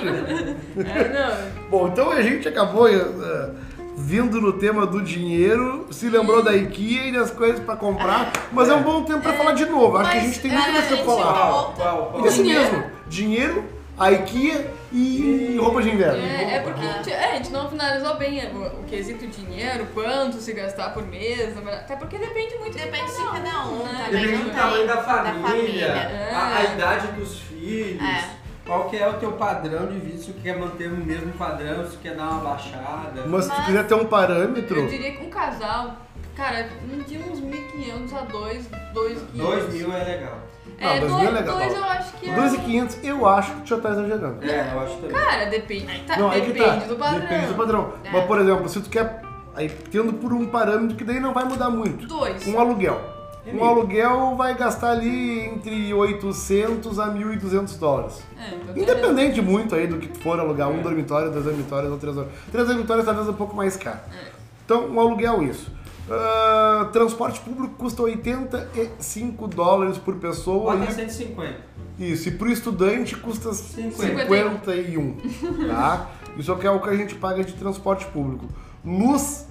Speaker 1: É, não.
Speaker 2: Bom, então a gente acabou eh, vindo no tema do dinheiro, se lembrou da IKEA e das coisas pra comprar, mas é um bom tempo pra falar de novo. Acho que a gente tem
Speaker 4: é,
Speaker 2: muito mais
Speaker 4: a
Speaker 2: pra falar.
Speaker 3: Qual, qual, qual?
Speaker 2: Esse
Speaker 1: Dinheiro.
Speaker 2: mesmo, dinheiro, a IKEA e roupa de inverno.
Speaker 1: É, é porque a gente, é, a gente não finalizou bem o, o quesito dinheiro, quanto se gastar por mês, até porque depende muito
Speaker 4: Depende de
Speaker 1: cada
Speaker 4: cada um,
Speaker 1: né?
Speaker 4: também.
Speaker 3: Depende
Speaker 4: não
Speaker 3: do
Speaker 4: tem.
Speaker 3: tamanho da
Speaker 4: Da
Speaker 3: família,
Speaker 4: família.
Speaker 3: A, a
Speaker 1: É.
Speaker 3: idade dos filhos,
Speaker 4: É.
Speaker 3: qual que é o teu padrão de vida, se tu quer manter o mesmo padrão, se tu quer dar uma baixada.
Speaker 2: Mas se tu quiser ter um
Speaker 1: Eu
Speaker 2: parâmetro,
Speaker 1: diria que um casal, cara, de uns 1.500 a 2, 2.500.
Speaker 3: 2 mil é legal.
Speaker 2: Não,
Speaker 1: É,
Speaker 2: 2.000
Speaker 1: dois,
Speaker 2: é legal.
Speaker 1: dois eu acho que é.
Speaker 2: 2.500 eu acho que já tá exagerando.
Speaker 3: É, eu acho também.
Speaker 1: Cara, depende. Tá,
Speaker 2: Não, que
Speaker 1: depende
Speaker 2: tá.
Speaker 1: do padrão.
Speaker 2: Depende do padrão.
Speaker 1: É.
Speaker 2: Mas, por exemplo, se tu quer. Aí, tendo por um parâmetro que daí não vai mudar muito.
Speaker 1: Dois.
Speaker 2: Um aluguel.
Speaker 3: É
Speaker 2: Um aluguel vai gastar ali entre 800 a 1.200 dólares.
Speaker 1: É,
Speaker 2: Independente muito aí do que tu for alugar, um
Speaker 3: É.
Speaker 2: dormitório, dois dormitórios ou três dormitórios. Três dormitórios talvez um pouco mais caro.
Speaker 1: É.
Speaker 2: Então, um aluguel isso. Ah, transporte público custa 85 dólares por pessoa.
Speaker 3: Bota
Speaker 2: e-
Speaker 3: 150.
Speaker 2: Isso, e pro estudante custa
Speaker 3: 50.
Speaker 2: 51, tá? Isso é o que é o que a gente paga de transporte público. Luz,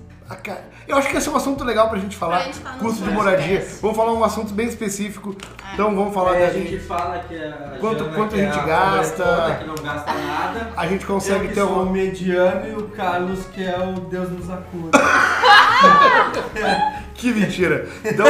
Speaker 2: eu acho que esse é um assunto legal pra gente falar,
Speaker 4: Pra gente
Speaker 2: custo de moradia. Vamos falar um assunto bem específico, então vamos falar
Speaker 3: É,
Speaker 2: da
Speaker 3: a gente fala que a
Speaker 2: Quanto-
Speaker 3: Jana,
Speaker 2: quanto
Speaker 3: que
Speaker 2: a
Speaker 3: é
Speaker 2: gente gasta.
Speaker 3: pobretona, que não gasta nada.
Speaker 2: A gente
Speaker 3: Eu
Speaker 2: consegue
Speaker 3: que
Speaker 2: ter um...
Speaker 3: mediano e o Carlos que é o Deus nos acuda. [laughs]
Speaker 2: Que mentira! Então,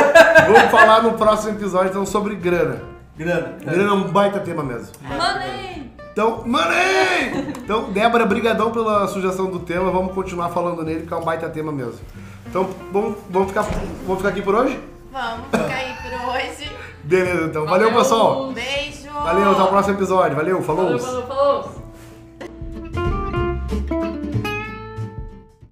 Speaker 2: vamos falar no próximo episódio então, sobre grana.
Speaker 3: Grana.
Speaker 2: Grana é um baita tema mesmo.
Speaker 1: Money!
Speaker 2: Então, money! Então, Débora, brigadão pela sugestão do tema. Vamos continuar falando nele, que é um baita tema mesmo. Então, vamos, vamos, ficar, vamos ficar aqui por hoje?
Speaker 4: Vamos ficar aí por hoje.
Speaker 2: Beleza, então. Valeu, pessoal.
Speaker 4: Um beijo!
Speaker 2: Valeu, até o próximo episódio. Valeu, falou.
Speaker 1: Falou, falou, falou.